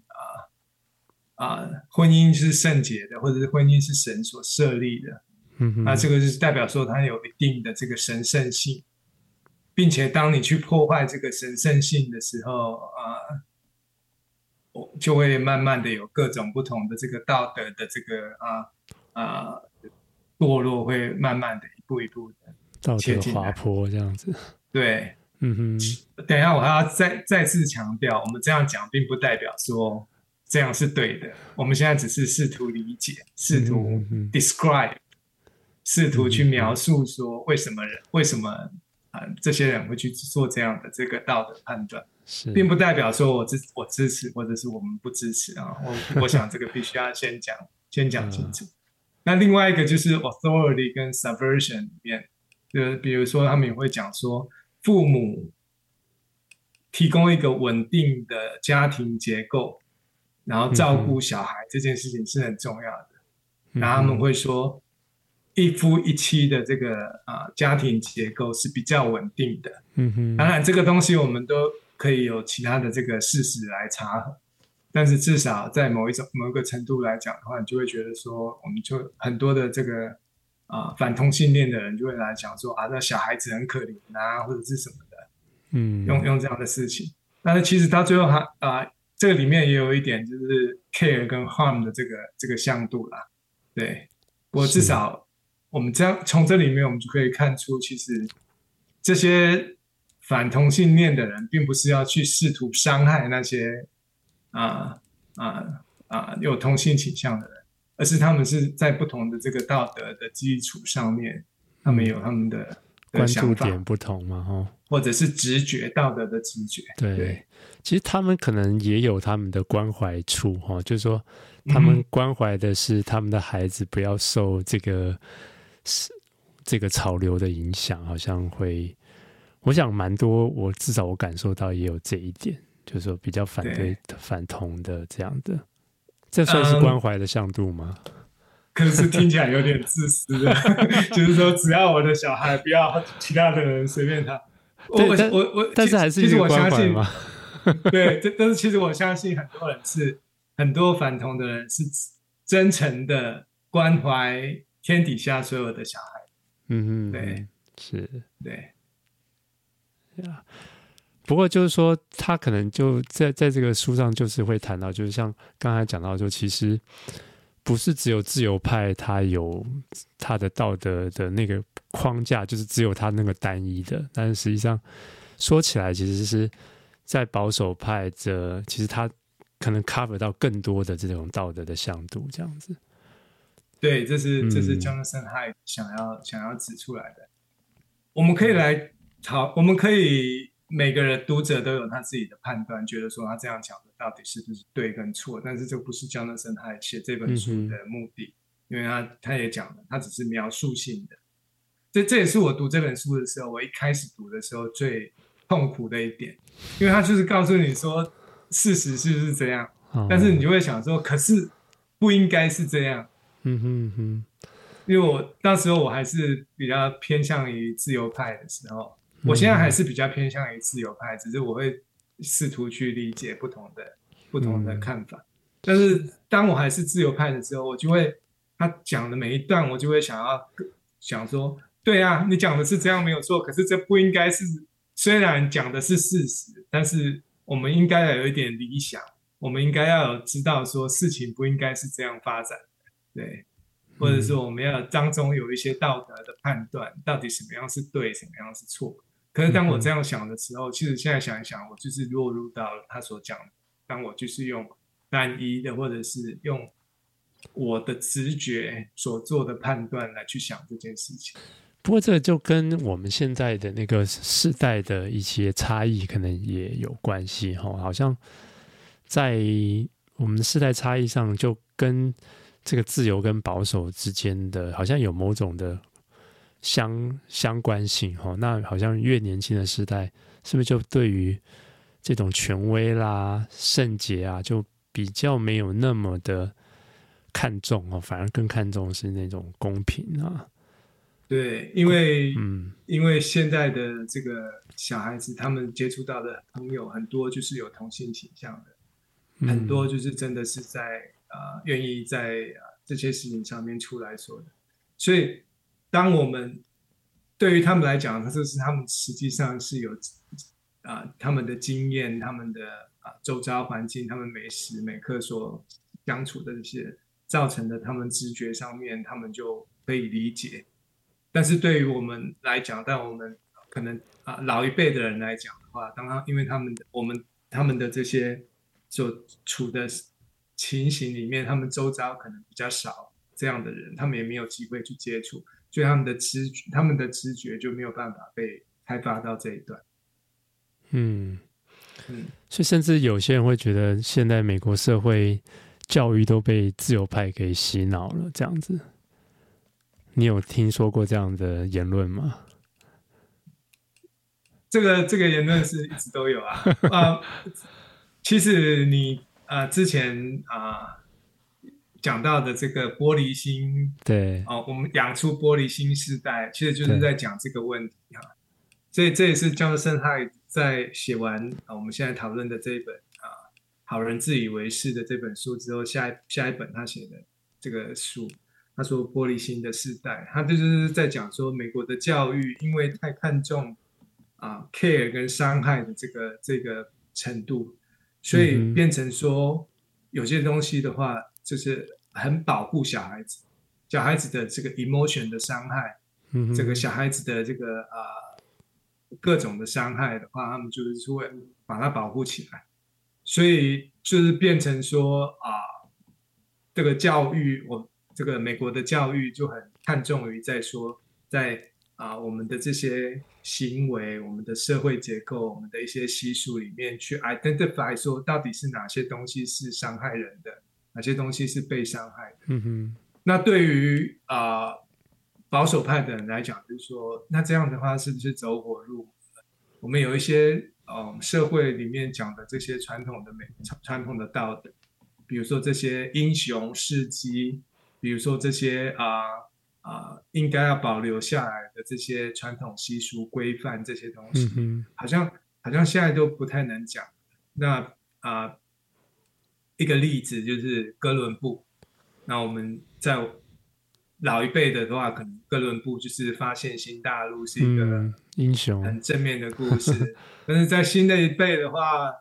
啊啊，婚姻是圣洁的，或者是婚姻是神所设立的，嗯哼，那这个就是代表说它有一定的这个神圣性，并且当你去破坏这个神圣性的时候啊，我就会慢慢的有各种不同的这个道德的这个啊啊堕落，会慢慢的一步一步的。道德滑坡这样子，对，嗯哼。等一下，我还要再再次强调，我们这样讲并不代表说这样是对的。我们现在只是试图理解，试图 describe，试图去描述说为什么人，为什么啊、呃、这些人会去做这样的这个道德判断。并不代表说我支我支持或者是我们不支持啊。我我想这个必须要先讲先讲清楚。[LAUGHS] 那另外一个就是 authority 跟 subversion 里面，就比如说他们也会讲说，父母提供一个稳定的家庭结构，然后照顾小孩这件事情是很重要的。嗯、然后他们会说，一夫一妻的这个啊、呃、家庭结构是比较稳定的。嗯哼，当然这个东西我们都可以有其他的这个事实来查核。但是至少在某一种某一个程度来讲的话，你就会觉得说，我们就很多的这个啊、呃、反同性恋的人就会来讲说啊，那小孩子很可怜啊，或者是什么的，嗯，用用这样的事情。但是其实到最后还啊、呃，这个里面也有一点就是 care 跟 harm 的这个这个向度啦。对，不过至少我们这样从这里面我们就可以看出，其实这些反同性恋的人并不是要去试图伤害那些。啊啊啊！有同性倾向的人，而是他们是在不同的这个道德的基础上面，他们有他们的，的关注点不同嘛，哈，或者是直觉道德的直觉。对，对其实他们可能也有他们的关怀处，哈，就是说他们关怀的是他们的孩子不要受这个是、嗯、这个潮流的影响，好像会，我想蛮多，我至少我感受到也有这一点。就是说比较反对反同的这样的，这算是关怀的向度吗？嗯、可是听起来有点自私的，[LAUGHS] 就是说只要我的小孩不要其他的人随便他。[LAUGHS] 我我我，但是还是其实我相信？[LAUGHS] 对，这但是其实我相信很多人是很多反同的人是真诚的关怀天底下所有的小孩。嗯嗯，对，是，对，呀。不过就是说，他可能就在在这个书上，就是会谈到，就是像刚才讲到，就其实不是只有自由派他有他的道德的那个框架，就是只有他那个单一的。但是实际上说起来，其实是在保守派的，其实他可能 cover 到更多的这种道德的向度，这样子。对，这是这是 Jonathan Haidt 想要、想要指出来的。我们可以来好，我们可以。每个人读者都有他自己的判断，觉得说他这样讲的到底是不是对跟错，但是这不是 Jonathan Haidt 写这本书的目的，嗯、因为他他也讲了，他只是描述性的。这这也是我读这本书的时候，我一开始读的时候最痛苦的一点，因为他就是告诉你说事实是不是这样，哦、但是你就会想说，可是不应该是这样。嗯哼哼，因为我那时候我还是比较偏向于自由派的时候。我现在还是比较偏向于自由派，只是我会试图去理解不同的不同的看法。但是当我还是自由派的时候，我就会他讲的每一段，我就会想要想说，对啊，你讲的是这样没有错，可是这不应该是。虽然讲的是事实，但是我们应该要有一点理想，我们应该要有知道说事情不应该是这样发展的，对，或者说我们要当中有一些道德的判断，到底什么样是对，什么样是错。可是当我这样想的时候，其实现在想一想，我就是落入到他所讲。当我就是用单一的，或者是用我的直觉所做的判断来去想这件事情。不过，这就跟我们现在的那个世代的一些差异可能也有关系哈。好像在我们的世代差异上，就跟这个自由跟保守之间的，好像有某种的。相相关性哈，那好像越年轻的时代，是不是就对于这种权威啦、圣洁啊，就比较没有那么的看重哦，反而更看重是那种公平啊。对，因为嗯，因为现在的这个小孩子，他们接触到的朋友很多，就是有同性倾向的，嗯、很多就是真的是在啊、呃，愿意在啊这些事情上面出来说的，所以。当我们对于他们来讲，他就是他们实际上是有啊、他们的经验，他们的啊周遭环境，他们每时每刻所相处的这些造成的，他们直觉上面，他们就可以理解。但是对于我们来讲，但我们可能啊老一辈的人来讲的话，当他因为他们的我们他们的这些所处的情形里面，他们周遭可能比较少这样的人，他们也没有机会去接触。所以他们的知，他们的知觉就没有办法被开发到这一段。嗯，嗯，所以甚至有些人会觉得，现在美国社会教育都被自由派给洗脑了，这样子。你有听说过这样的言论吗？这个这个言论是一直都有啊。啊、[LAUGHS] 呃，其实你啊、呃、之前啊、呃、讲到的这个玻璃心，对，哦、呃，我们养出玻璃心世代，其实就是在讲这个问题哈。所以这也是 Jonathan Haidt 在写完啊我们现在讨论的这一本啊《好人自以为是》的这本书之后，下一下一本他写的这个书，他说玻璃心的世代，他就是在讲说美国的教育因为太看重。啊，care 跟伤害的这个这个程度，所以变成说有些东西的话，就是很保护小孩子，小孩子的这个 emotion 的伤害，嗯，这个小孩子的这个呃各种的伤害的话，他们就是会把它保护起来，所以就是变成说啊，这个教育，我这个美国的教育就很看重于在说在。啊，我们的这些行为，我们的社会结构，我们的一些习俗里面，去 identify 说到底是哪些东西是伤害人的，哪些东西是被伤害的。嗯哼。那对于啊保守派的人来讲，就是说，那这样的话是不是走火入魔？我们有一些嗯社会里面讲的这些传统的美传统的道德，比如说这些英雄事迹，比如说这些啊。啊、呃，应该要保留下来的这些传统习俗规范这些东西，嗯、好像好像现在都不太能讲。那啊、呃，一个例子就是哥伦布。那我们在老一辈的话，可能哥伦布就是发现新大陆是一个英雄，很正面的故事。嗯、但是在新的一辈的话，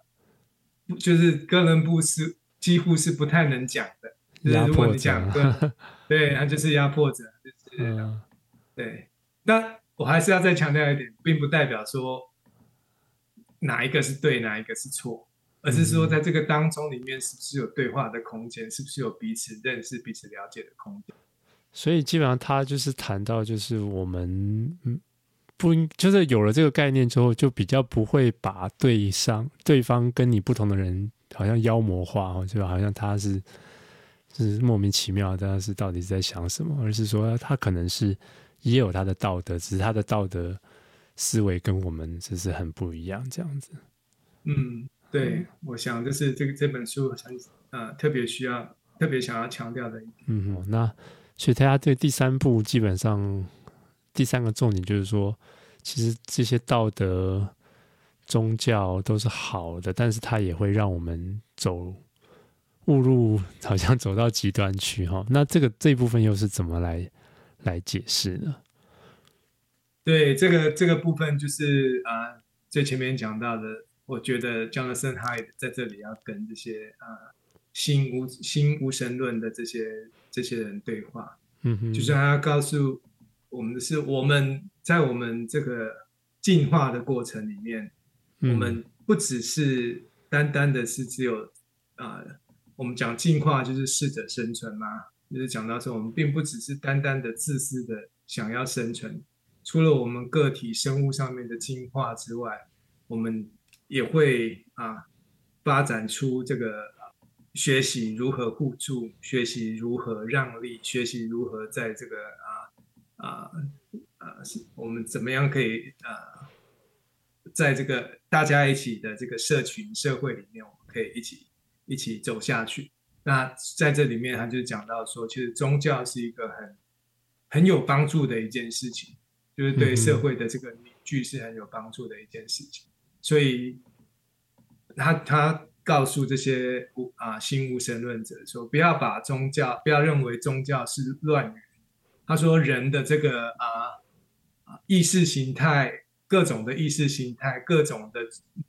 就是哥伦布是几乎是不太能讲的。就是如果你讲哥，[LAUGHS] 对，他就是压迫者。嗯，对，那我还是要再强调一点，并不代表说哪一个是对，哪一个是错，而是说在这个当中里面，是不是有对话的空间，是不是有彼此认识、彼此了解的空间？所以基本上他就是谈到，就是我们嗯，不应就是有了这个概念之后，就比较不会把对上对方跟你不同的人好像妖魔化哦，就好像他是。是莫名其妙，但是到底是在想什么？而是说他可能是也有他的道德，只是他的道德思维跟我们就是很不一样，这样子。嗯，对，我想这是这个这本书很呃特别需要、特别想要强调的一点。嗯，那所以大家对第三步基本上第三个重点就是说，其实这些道德宗教都是好的，但是它也会让我们走。误入好像走到极端去哈，那这个这部分又是怎么来来解释呢？对，这个这个部分就是啊、呃，最前面讲到的，我觉得 Jonathan Haidt 在这里要跟这些啊、呃、新无新无神论的这些这些人对话，嗯哼，就是他要告诉我们的是，我们在我们这个进化的过程里面，嗯、我们不只是单单的是只有啊。呃我们讲进化就是适者生存嘛，就是讲到说我们并不只是单单的自私的想要生存，除了我们个体生物上面的进化之外，我们也会啊发展出这个学习如何互助，学习如何让利，学习如何在这个啊啊啊我们怎么样可以啊在这个大家一起的这个社群社会里面，我们可以一起。一起走下去。那在这里面，他就讲到说，其实宗教是一个很很有帮助的一件事情，就是对社会的这个凝聚是很有帮助的一件事情。所以他他告诉这些无啊新无神论者说，不要把宗教，不要认为宗教是乱语。他说，人的这个啊啊意识形态，各种的意识形态，各种的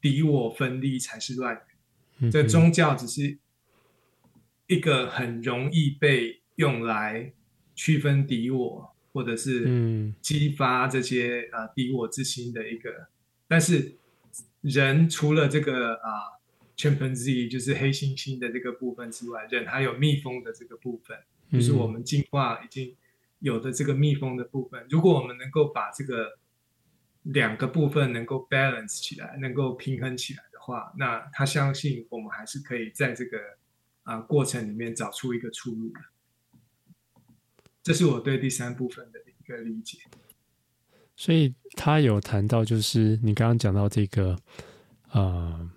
敌我分立才是乱源。这宗教只是一个很容易被用来区分敌我，或者是激发这些啊敌我之心的一个。但是人除了这个啊 chimpanzee 就是黑猩猩的这个部分之外，人还有蜜蜂的这个部分，就是我们进化已经有的这个蜜蜂的部分。如果我们能够把这个两个部分能够 balance 起来，能够平衡起来的。话，那他相信我们还是可以在这个啊、过程里面找出一个出路的。这是我对第三部分的一个理解。所以他有谈到，就是你刚刚讲到这个，呃，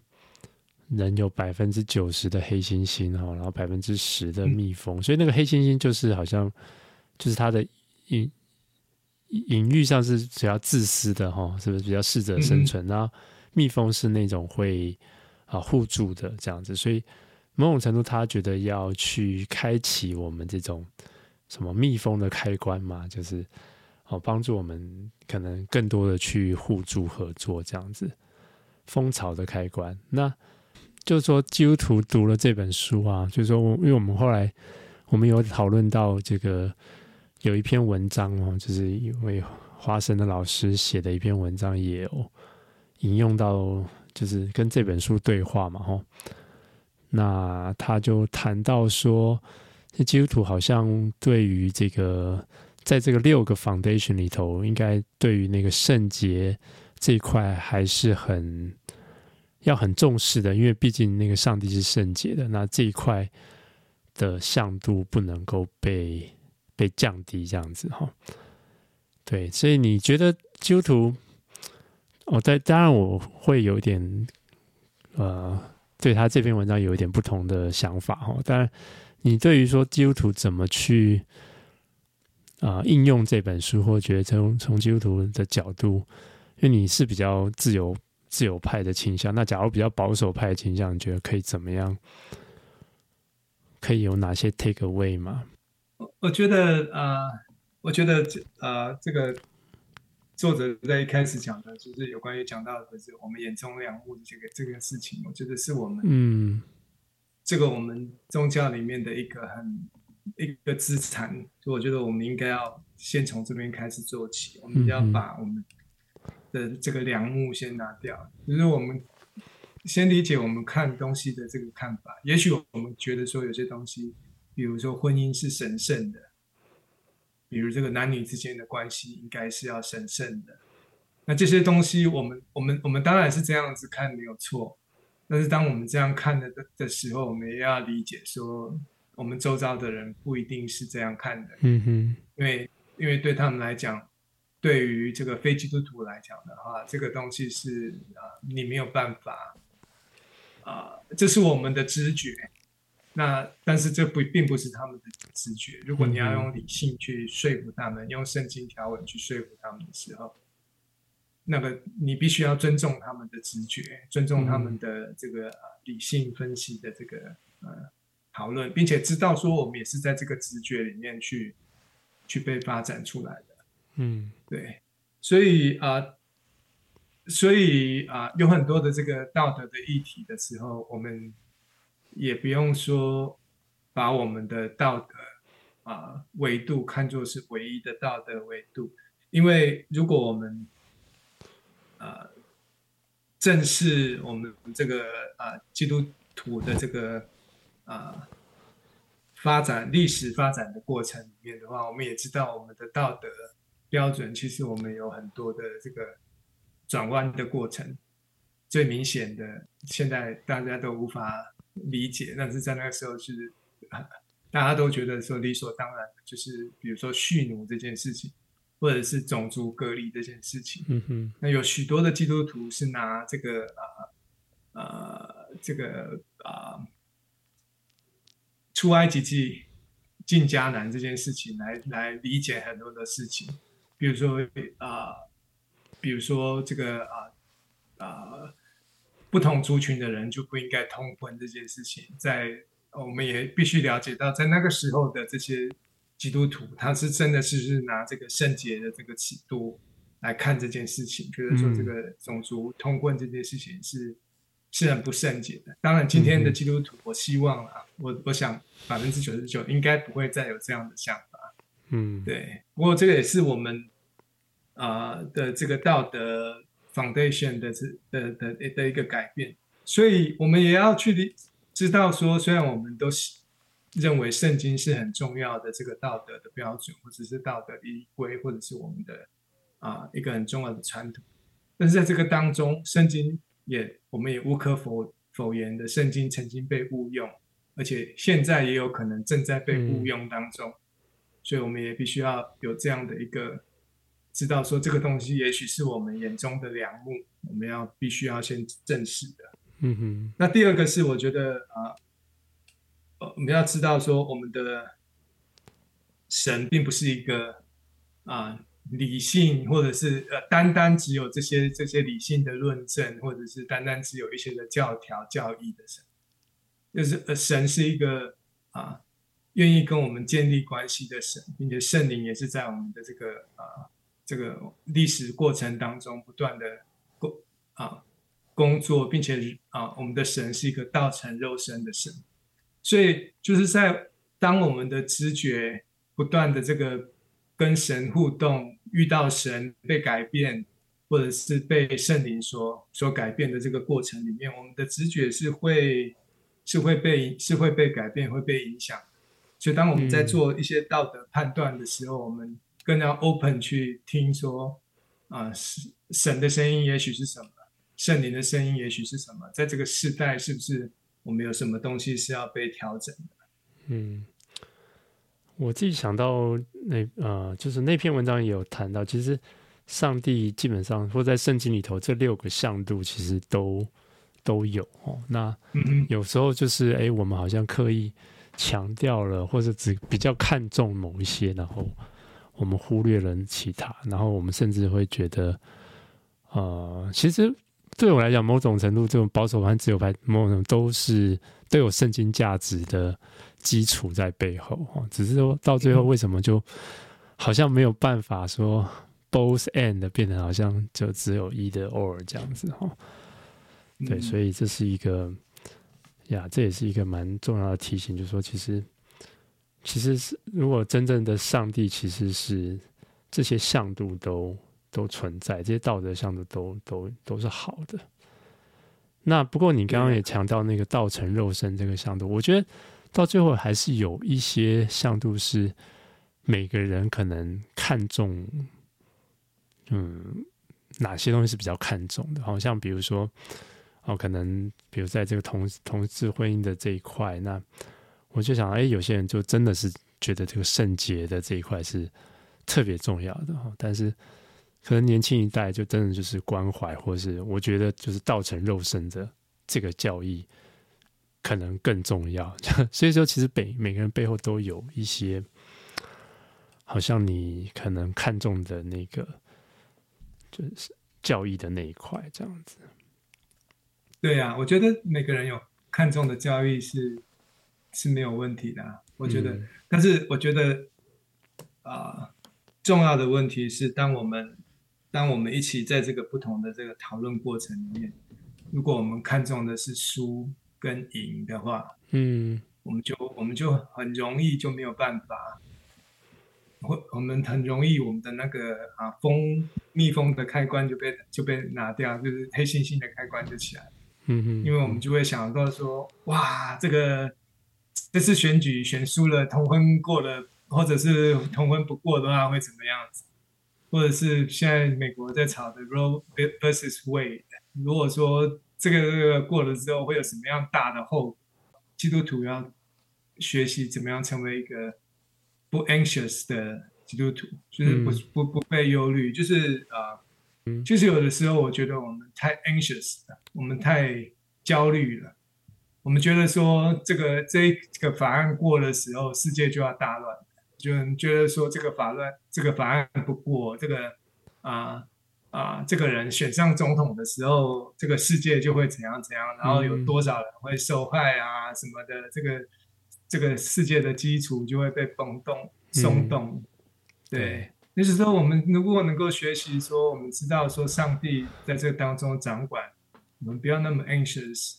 人有百分之九十的黑猩猩哈，然后百分之十的蜜蜂，嗯、所以那个黑猩猩就是好像就是他的隐隐喻上是比较自私的哈，是不是比较适者生存？嗯、然后蜜蜂是那种会啊互助的这样子，所以某种程度他觉得要去开启我们这种什么蜜蜂的开关嘛，就是。哦，帮助我们可能更多的去互助合作这样子，蜂巢的开关。那就是说，基督徒读了这本书啊，就是说，因为我们后来我们有讨论到这个有一篇文章哦，就是一位华神的老师写的一篇文章，也有引用到，就是跟这本书对话嘛，吼。那他就谈到说，基督徒好像对于这个。在这个六个 foundation 里头，应该对于那个圣洁这一块还是很要很重视的，因为毕竟那个上帝是圣洁的，那这一块的向度不能够被被降低，这样子哈。对，所以你觉得基督徒？哦，在当然我会有点呃，对他这篇文章有一点不同的想法哈。当然，你对于说基督徒怎么去？啊、呃，应用这本书，或觉得从从基督徒的角度，因为你是比较自由自由派的倾向，那假如比较保守派的倾向，你觉得可以怎么样？可以有哪些 take away 吗？我我觉得啊、呃，我觉得呃，这个作者在一开始讲的，就是有关于讲到的是我们眼中两物的这个这个事情，我觉得是我们嗯，这个我们宗教里面的一个很。一个资产，就我觉得我们应该要先从这边开始做起。我们要把我们的这个梁木先拿掉，就是我们先理解我们看东西的这个看法。也许我们觉得说有些东西，比如说婚姻是神圣的，比如这个男女之间的关系应该是要神圣的。那这些东西，我们我们我们当然是这样子看没有错，但是当我们这样看的的时候，我们也要理解说。我们周遭的人不一定是这样看的，嗯哼，因为因为对他们来讲，对于这个非基督徒来讲的话，这个东西是啊，你没有办法啊，这是我们的知觉。那但是这不并不是他们的直觉。如果你要用理性去说服他们，用圣经条文去说服他们的时候，那个你必须要尊重他们的直觉，尊重他们的这个理性分析的这个呃。讨论，并且知道说我们也是在这个直觉里面去去被发展出来的，嗯，对，所以啊、呃，所以啊、呃，有很多的这个道德的议题的时候，我们也不用说把我们的道德啊维度看作是唯一的道德维度，因为如果我们啊正视我们这个啊基督徒的这个。啊，发展历史发展的过程里面的话，我们也知道我们的道德标准，其实我们有很多的这个转弯的过程。最明显的，现在大家都无法理解，但是在那个时候是 [LAUGHS] 大家都觉得说理所当然，就是比如说蓄奴这件事情，或者是种族隔离这件事情。嗯哼，那有许多的基督徒是拿这个啊啊这个啊。出埃及记进迦南这件事情来来理解很多的事情，比如说啊、呃，比如说这个啊啊、呃呃，不同族群的人就不应该通婚这件事情，在我们也必须了解到，在那个时候的这些基督徒，他是真的是是拿这个圣洁的这个尺度来看这件事情，觉得说这个种族通婚这件事情是。是很不圣洁的。当然，今天的基督徒，我希望啊，我我想百分之九十九应该不会再有这样的想法。嗯，对。不过这个也是我们啊、呃、的这个道德 foundation 的这的的的，一个改变。所以我们也要去知道说，虽然我们都认为圣经是很重要的这个道德的标准，或者是道德依规，或者是我们的啊、呃、一个很重要的传统，但是在这个当中，圣经。也我们也无可否否言的，圣经曾经被误用，而且现在也有可能正在被误用当中，嗯、所以我们也必须要有这样的一个知道说这个东西也许是我们眼中的良木，我们要必须要先正视的。嗯哼。那第二个是我觉得啊，呃，我们要知道说我们的神并不是一个啊。理性，或者是呃，单单只有这些这些理性的论证，或者是单单只有一些的教条教义的神，就是呃，神是一个啊，愿意跟我们建立关系的神，并且圣灵也是在我们的这个啊这个历史过程当中不断的工啊工作，并且啊，我们的神是一个道成肉身的神，所以就是在当我们的知觉不断的这个。跟神互动，遇到神被改变，或者是被圣灵所所改变的这个过程里面，我们的直觉是会是会被是会被改变，会被影响。所以，当我们在做一些道德判断的时候，嗯、我们更要 open 去听说啊，神神的声音也许是什么，圣灵的声音也许是什么，在这个世代，是不是我们有什么东西是要被调整的？嗯。我自己想到那呃，就是那篇文章也有谈到，其实上帝基本上或在圣经里头这六个向度其实都都有哦。那有时候就是哎，我们好像刻意强调了，或者只比较看重某一些，然后我们忽略了其他，然后我们甚至会觉得，呃，其实对我来讲，某种程度这种保守派、自由派，某种都是都有圣经价值的。基础在背后哈，只是说到最后为什么就好像没有办法说 both and 变得好像就只有 either or 这样子哈？对，所以这是一个呀，这也是一个蛮重要的提醒，就是说其实其实是如果真正的上帝其实是这些向度都都存在，这些道德向度都都都是好的。那不过你刚刚也强调那个道成肉身这个向度，我觉得。到最后还是有一些向度是每个人可能看重，嗯，哪些东西是比较看重的？好像比如说，哦，可能比如在这个同同志婚姻的这一块，那我就想，哎，有些人就真的是觉得这个圣洁的这一块是特别重要的哈。但是可能年轻一代就真的就是关怀，或是我觉得就是道成肉身的这个教义。可能更重要，[LAUGHS] 所以说其实每每个人背后都有一些，好像你可能看重的那个，就是教义的那一块这样子。对呀、啊，我觉得每个人有看重的教育是是没有问题的、啊，我觉得。嗯、但是我觉得啊、呃，重要的问题是，当我们当我们一起在这个不同的这个讨论过程里面，如果我们看重的是书。跟赢的话，嗯，我们就我们就很容易就没有办法，或我们很容易我们的那个啊封密封的开关就被就被拿掉，就是黑猩猩的开关就起来，嗯哼，因为我们就会想到说，哇，这个这次选举选输了，同婚过了，或者是同婚不过的话会怎么样子，或者是现在美国在炒的 Roe versus Wade，如果说。这个这个过了之后会有什么样大的后果？基督徒要学习怎么样成为一个不 anxious 的基督徒，就是不不不被忧虑。就是啊，呃，就是有的时候我觉得我们太 anxious 了，我们太焦虑了。我们觉得说这个这个法案过的时候，世界就要大乱，就觉得说这个法乱这个法案不过，这个啊。呃啊，这个人选上总统的时候，这个世界就会怎样怎样，然后有多少人会受害啊什么的，这个这个世界的基础就会被崩动、松动。对，那是说我们如果能够学习说，我们知道说上帝在这个当中掌管，我们不要那么 anxious，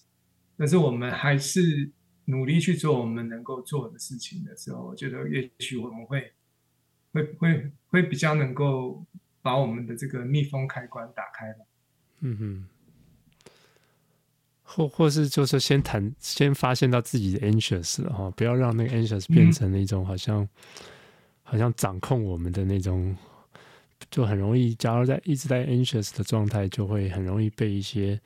但是我们还是努力去做我们能够做的事情的时候，我觉得也许我们会会会会比较能够。把我们的这个密封开关打开了，嗯哼，或或是就是先谈，先发现到自己的 anxious 了哈，不要让那个 anxious 变成那种好像、嗯、好像掌控我们的那种，就很容易，假如在一直在 anxious 的状态，就会很容易被一些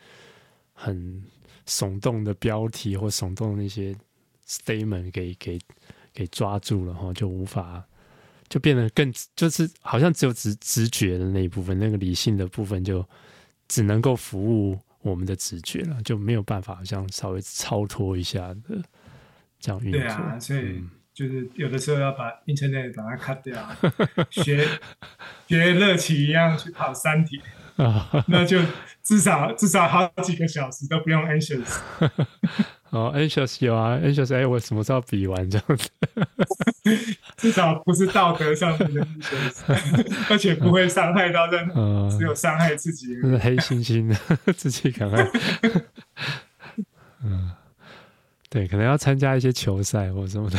很耸动的标题或耸动的那些 statement 给给给抓住了哈，就无法就变得更就是好像只有直直觉的那一部分，那个理性的部分就只能够服务我们的直觉了，就没有办法好像稍微超脱一下的这样运作。对啊，所以。嗯就是有的时候要把 internet 把它 cut 掉，学 [LAUGHS] 学乐奇一样去跑三铁，[LAUGHS] 那就至少至少好几个小时都不用 anxious。[LAUGHS] 哦，anxious 有啊，anxious 哎，我什么时候比完这样子？[LAUGHS] 至少不是道德上面的 anxious，而且不会伤害到任何，呃、只有伤害自己。是黑猩猩的自己赶快。嗯。对，可能要参加一些球赛或什么的。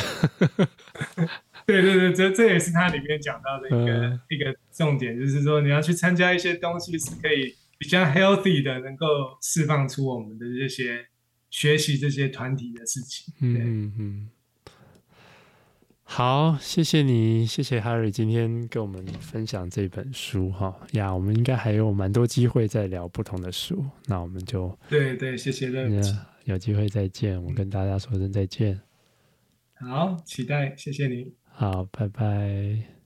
[LAUGHS] 对对对，这这也是它里面讲到的一个、嗯、一个重点，就是说你要去参加一些东西，是可以比较 healthy 的，能够释放出我们的这些学习这些团体的事情。嗯嗯。好，谢谢你，谢谢 Harry 今天跟我们分享这本书哈呀，我们应该还有蛮多机会再聊不同的书，那我们就对对，谢谢。有机会再见，我跟大家说声再见。好，期待，谢谢你。好，拜拜。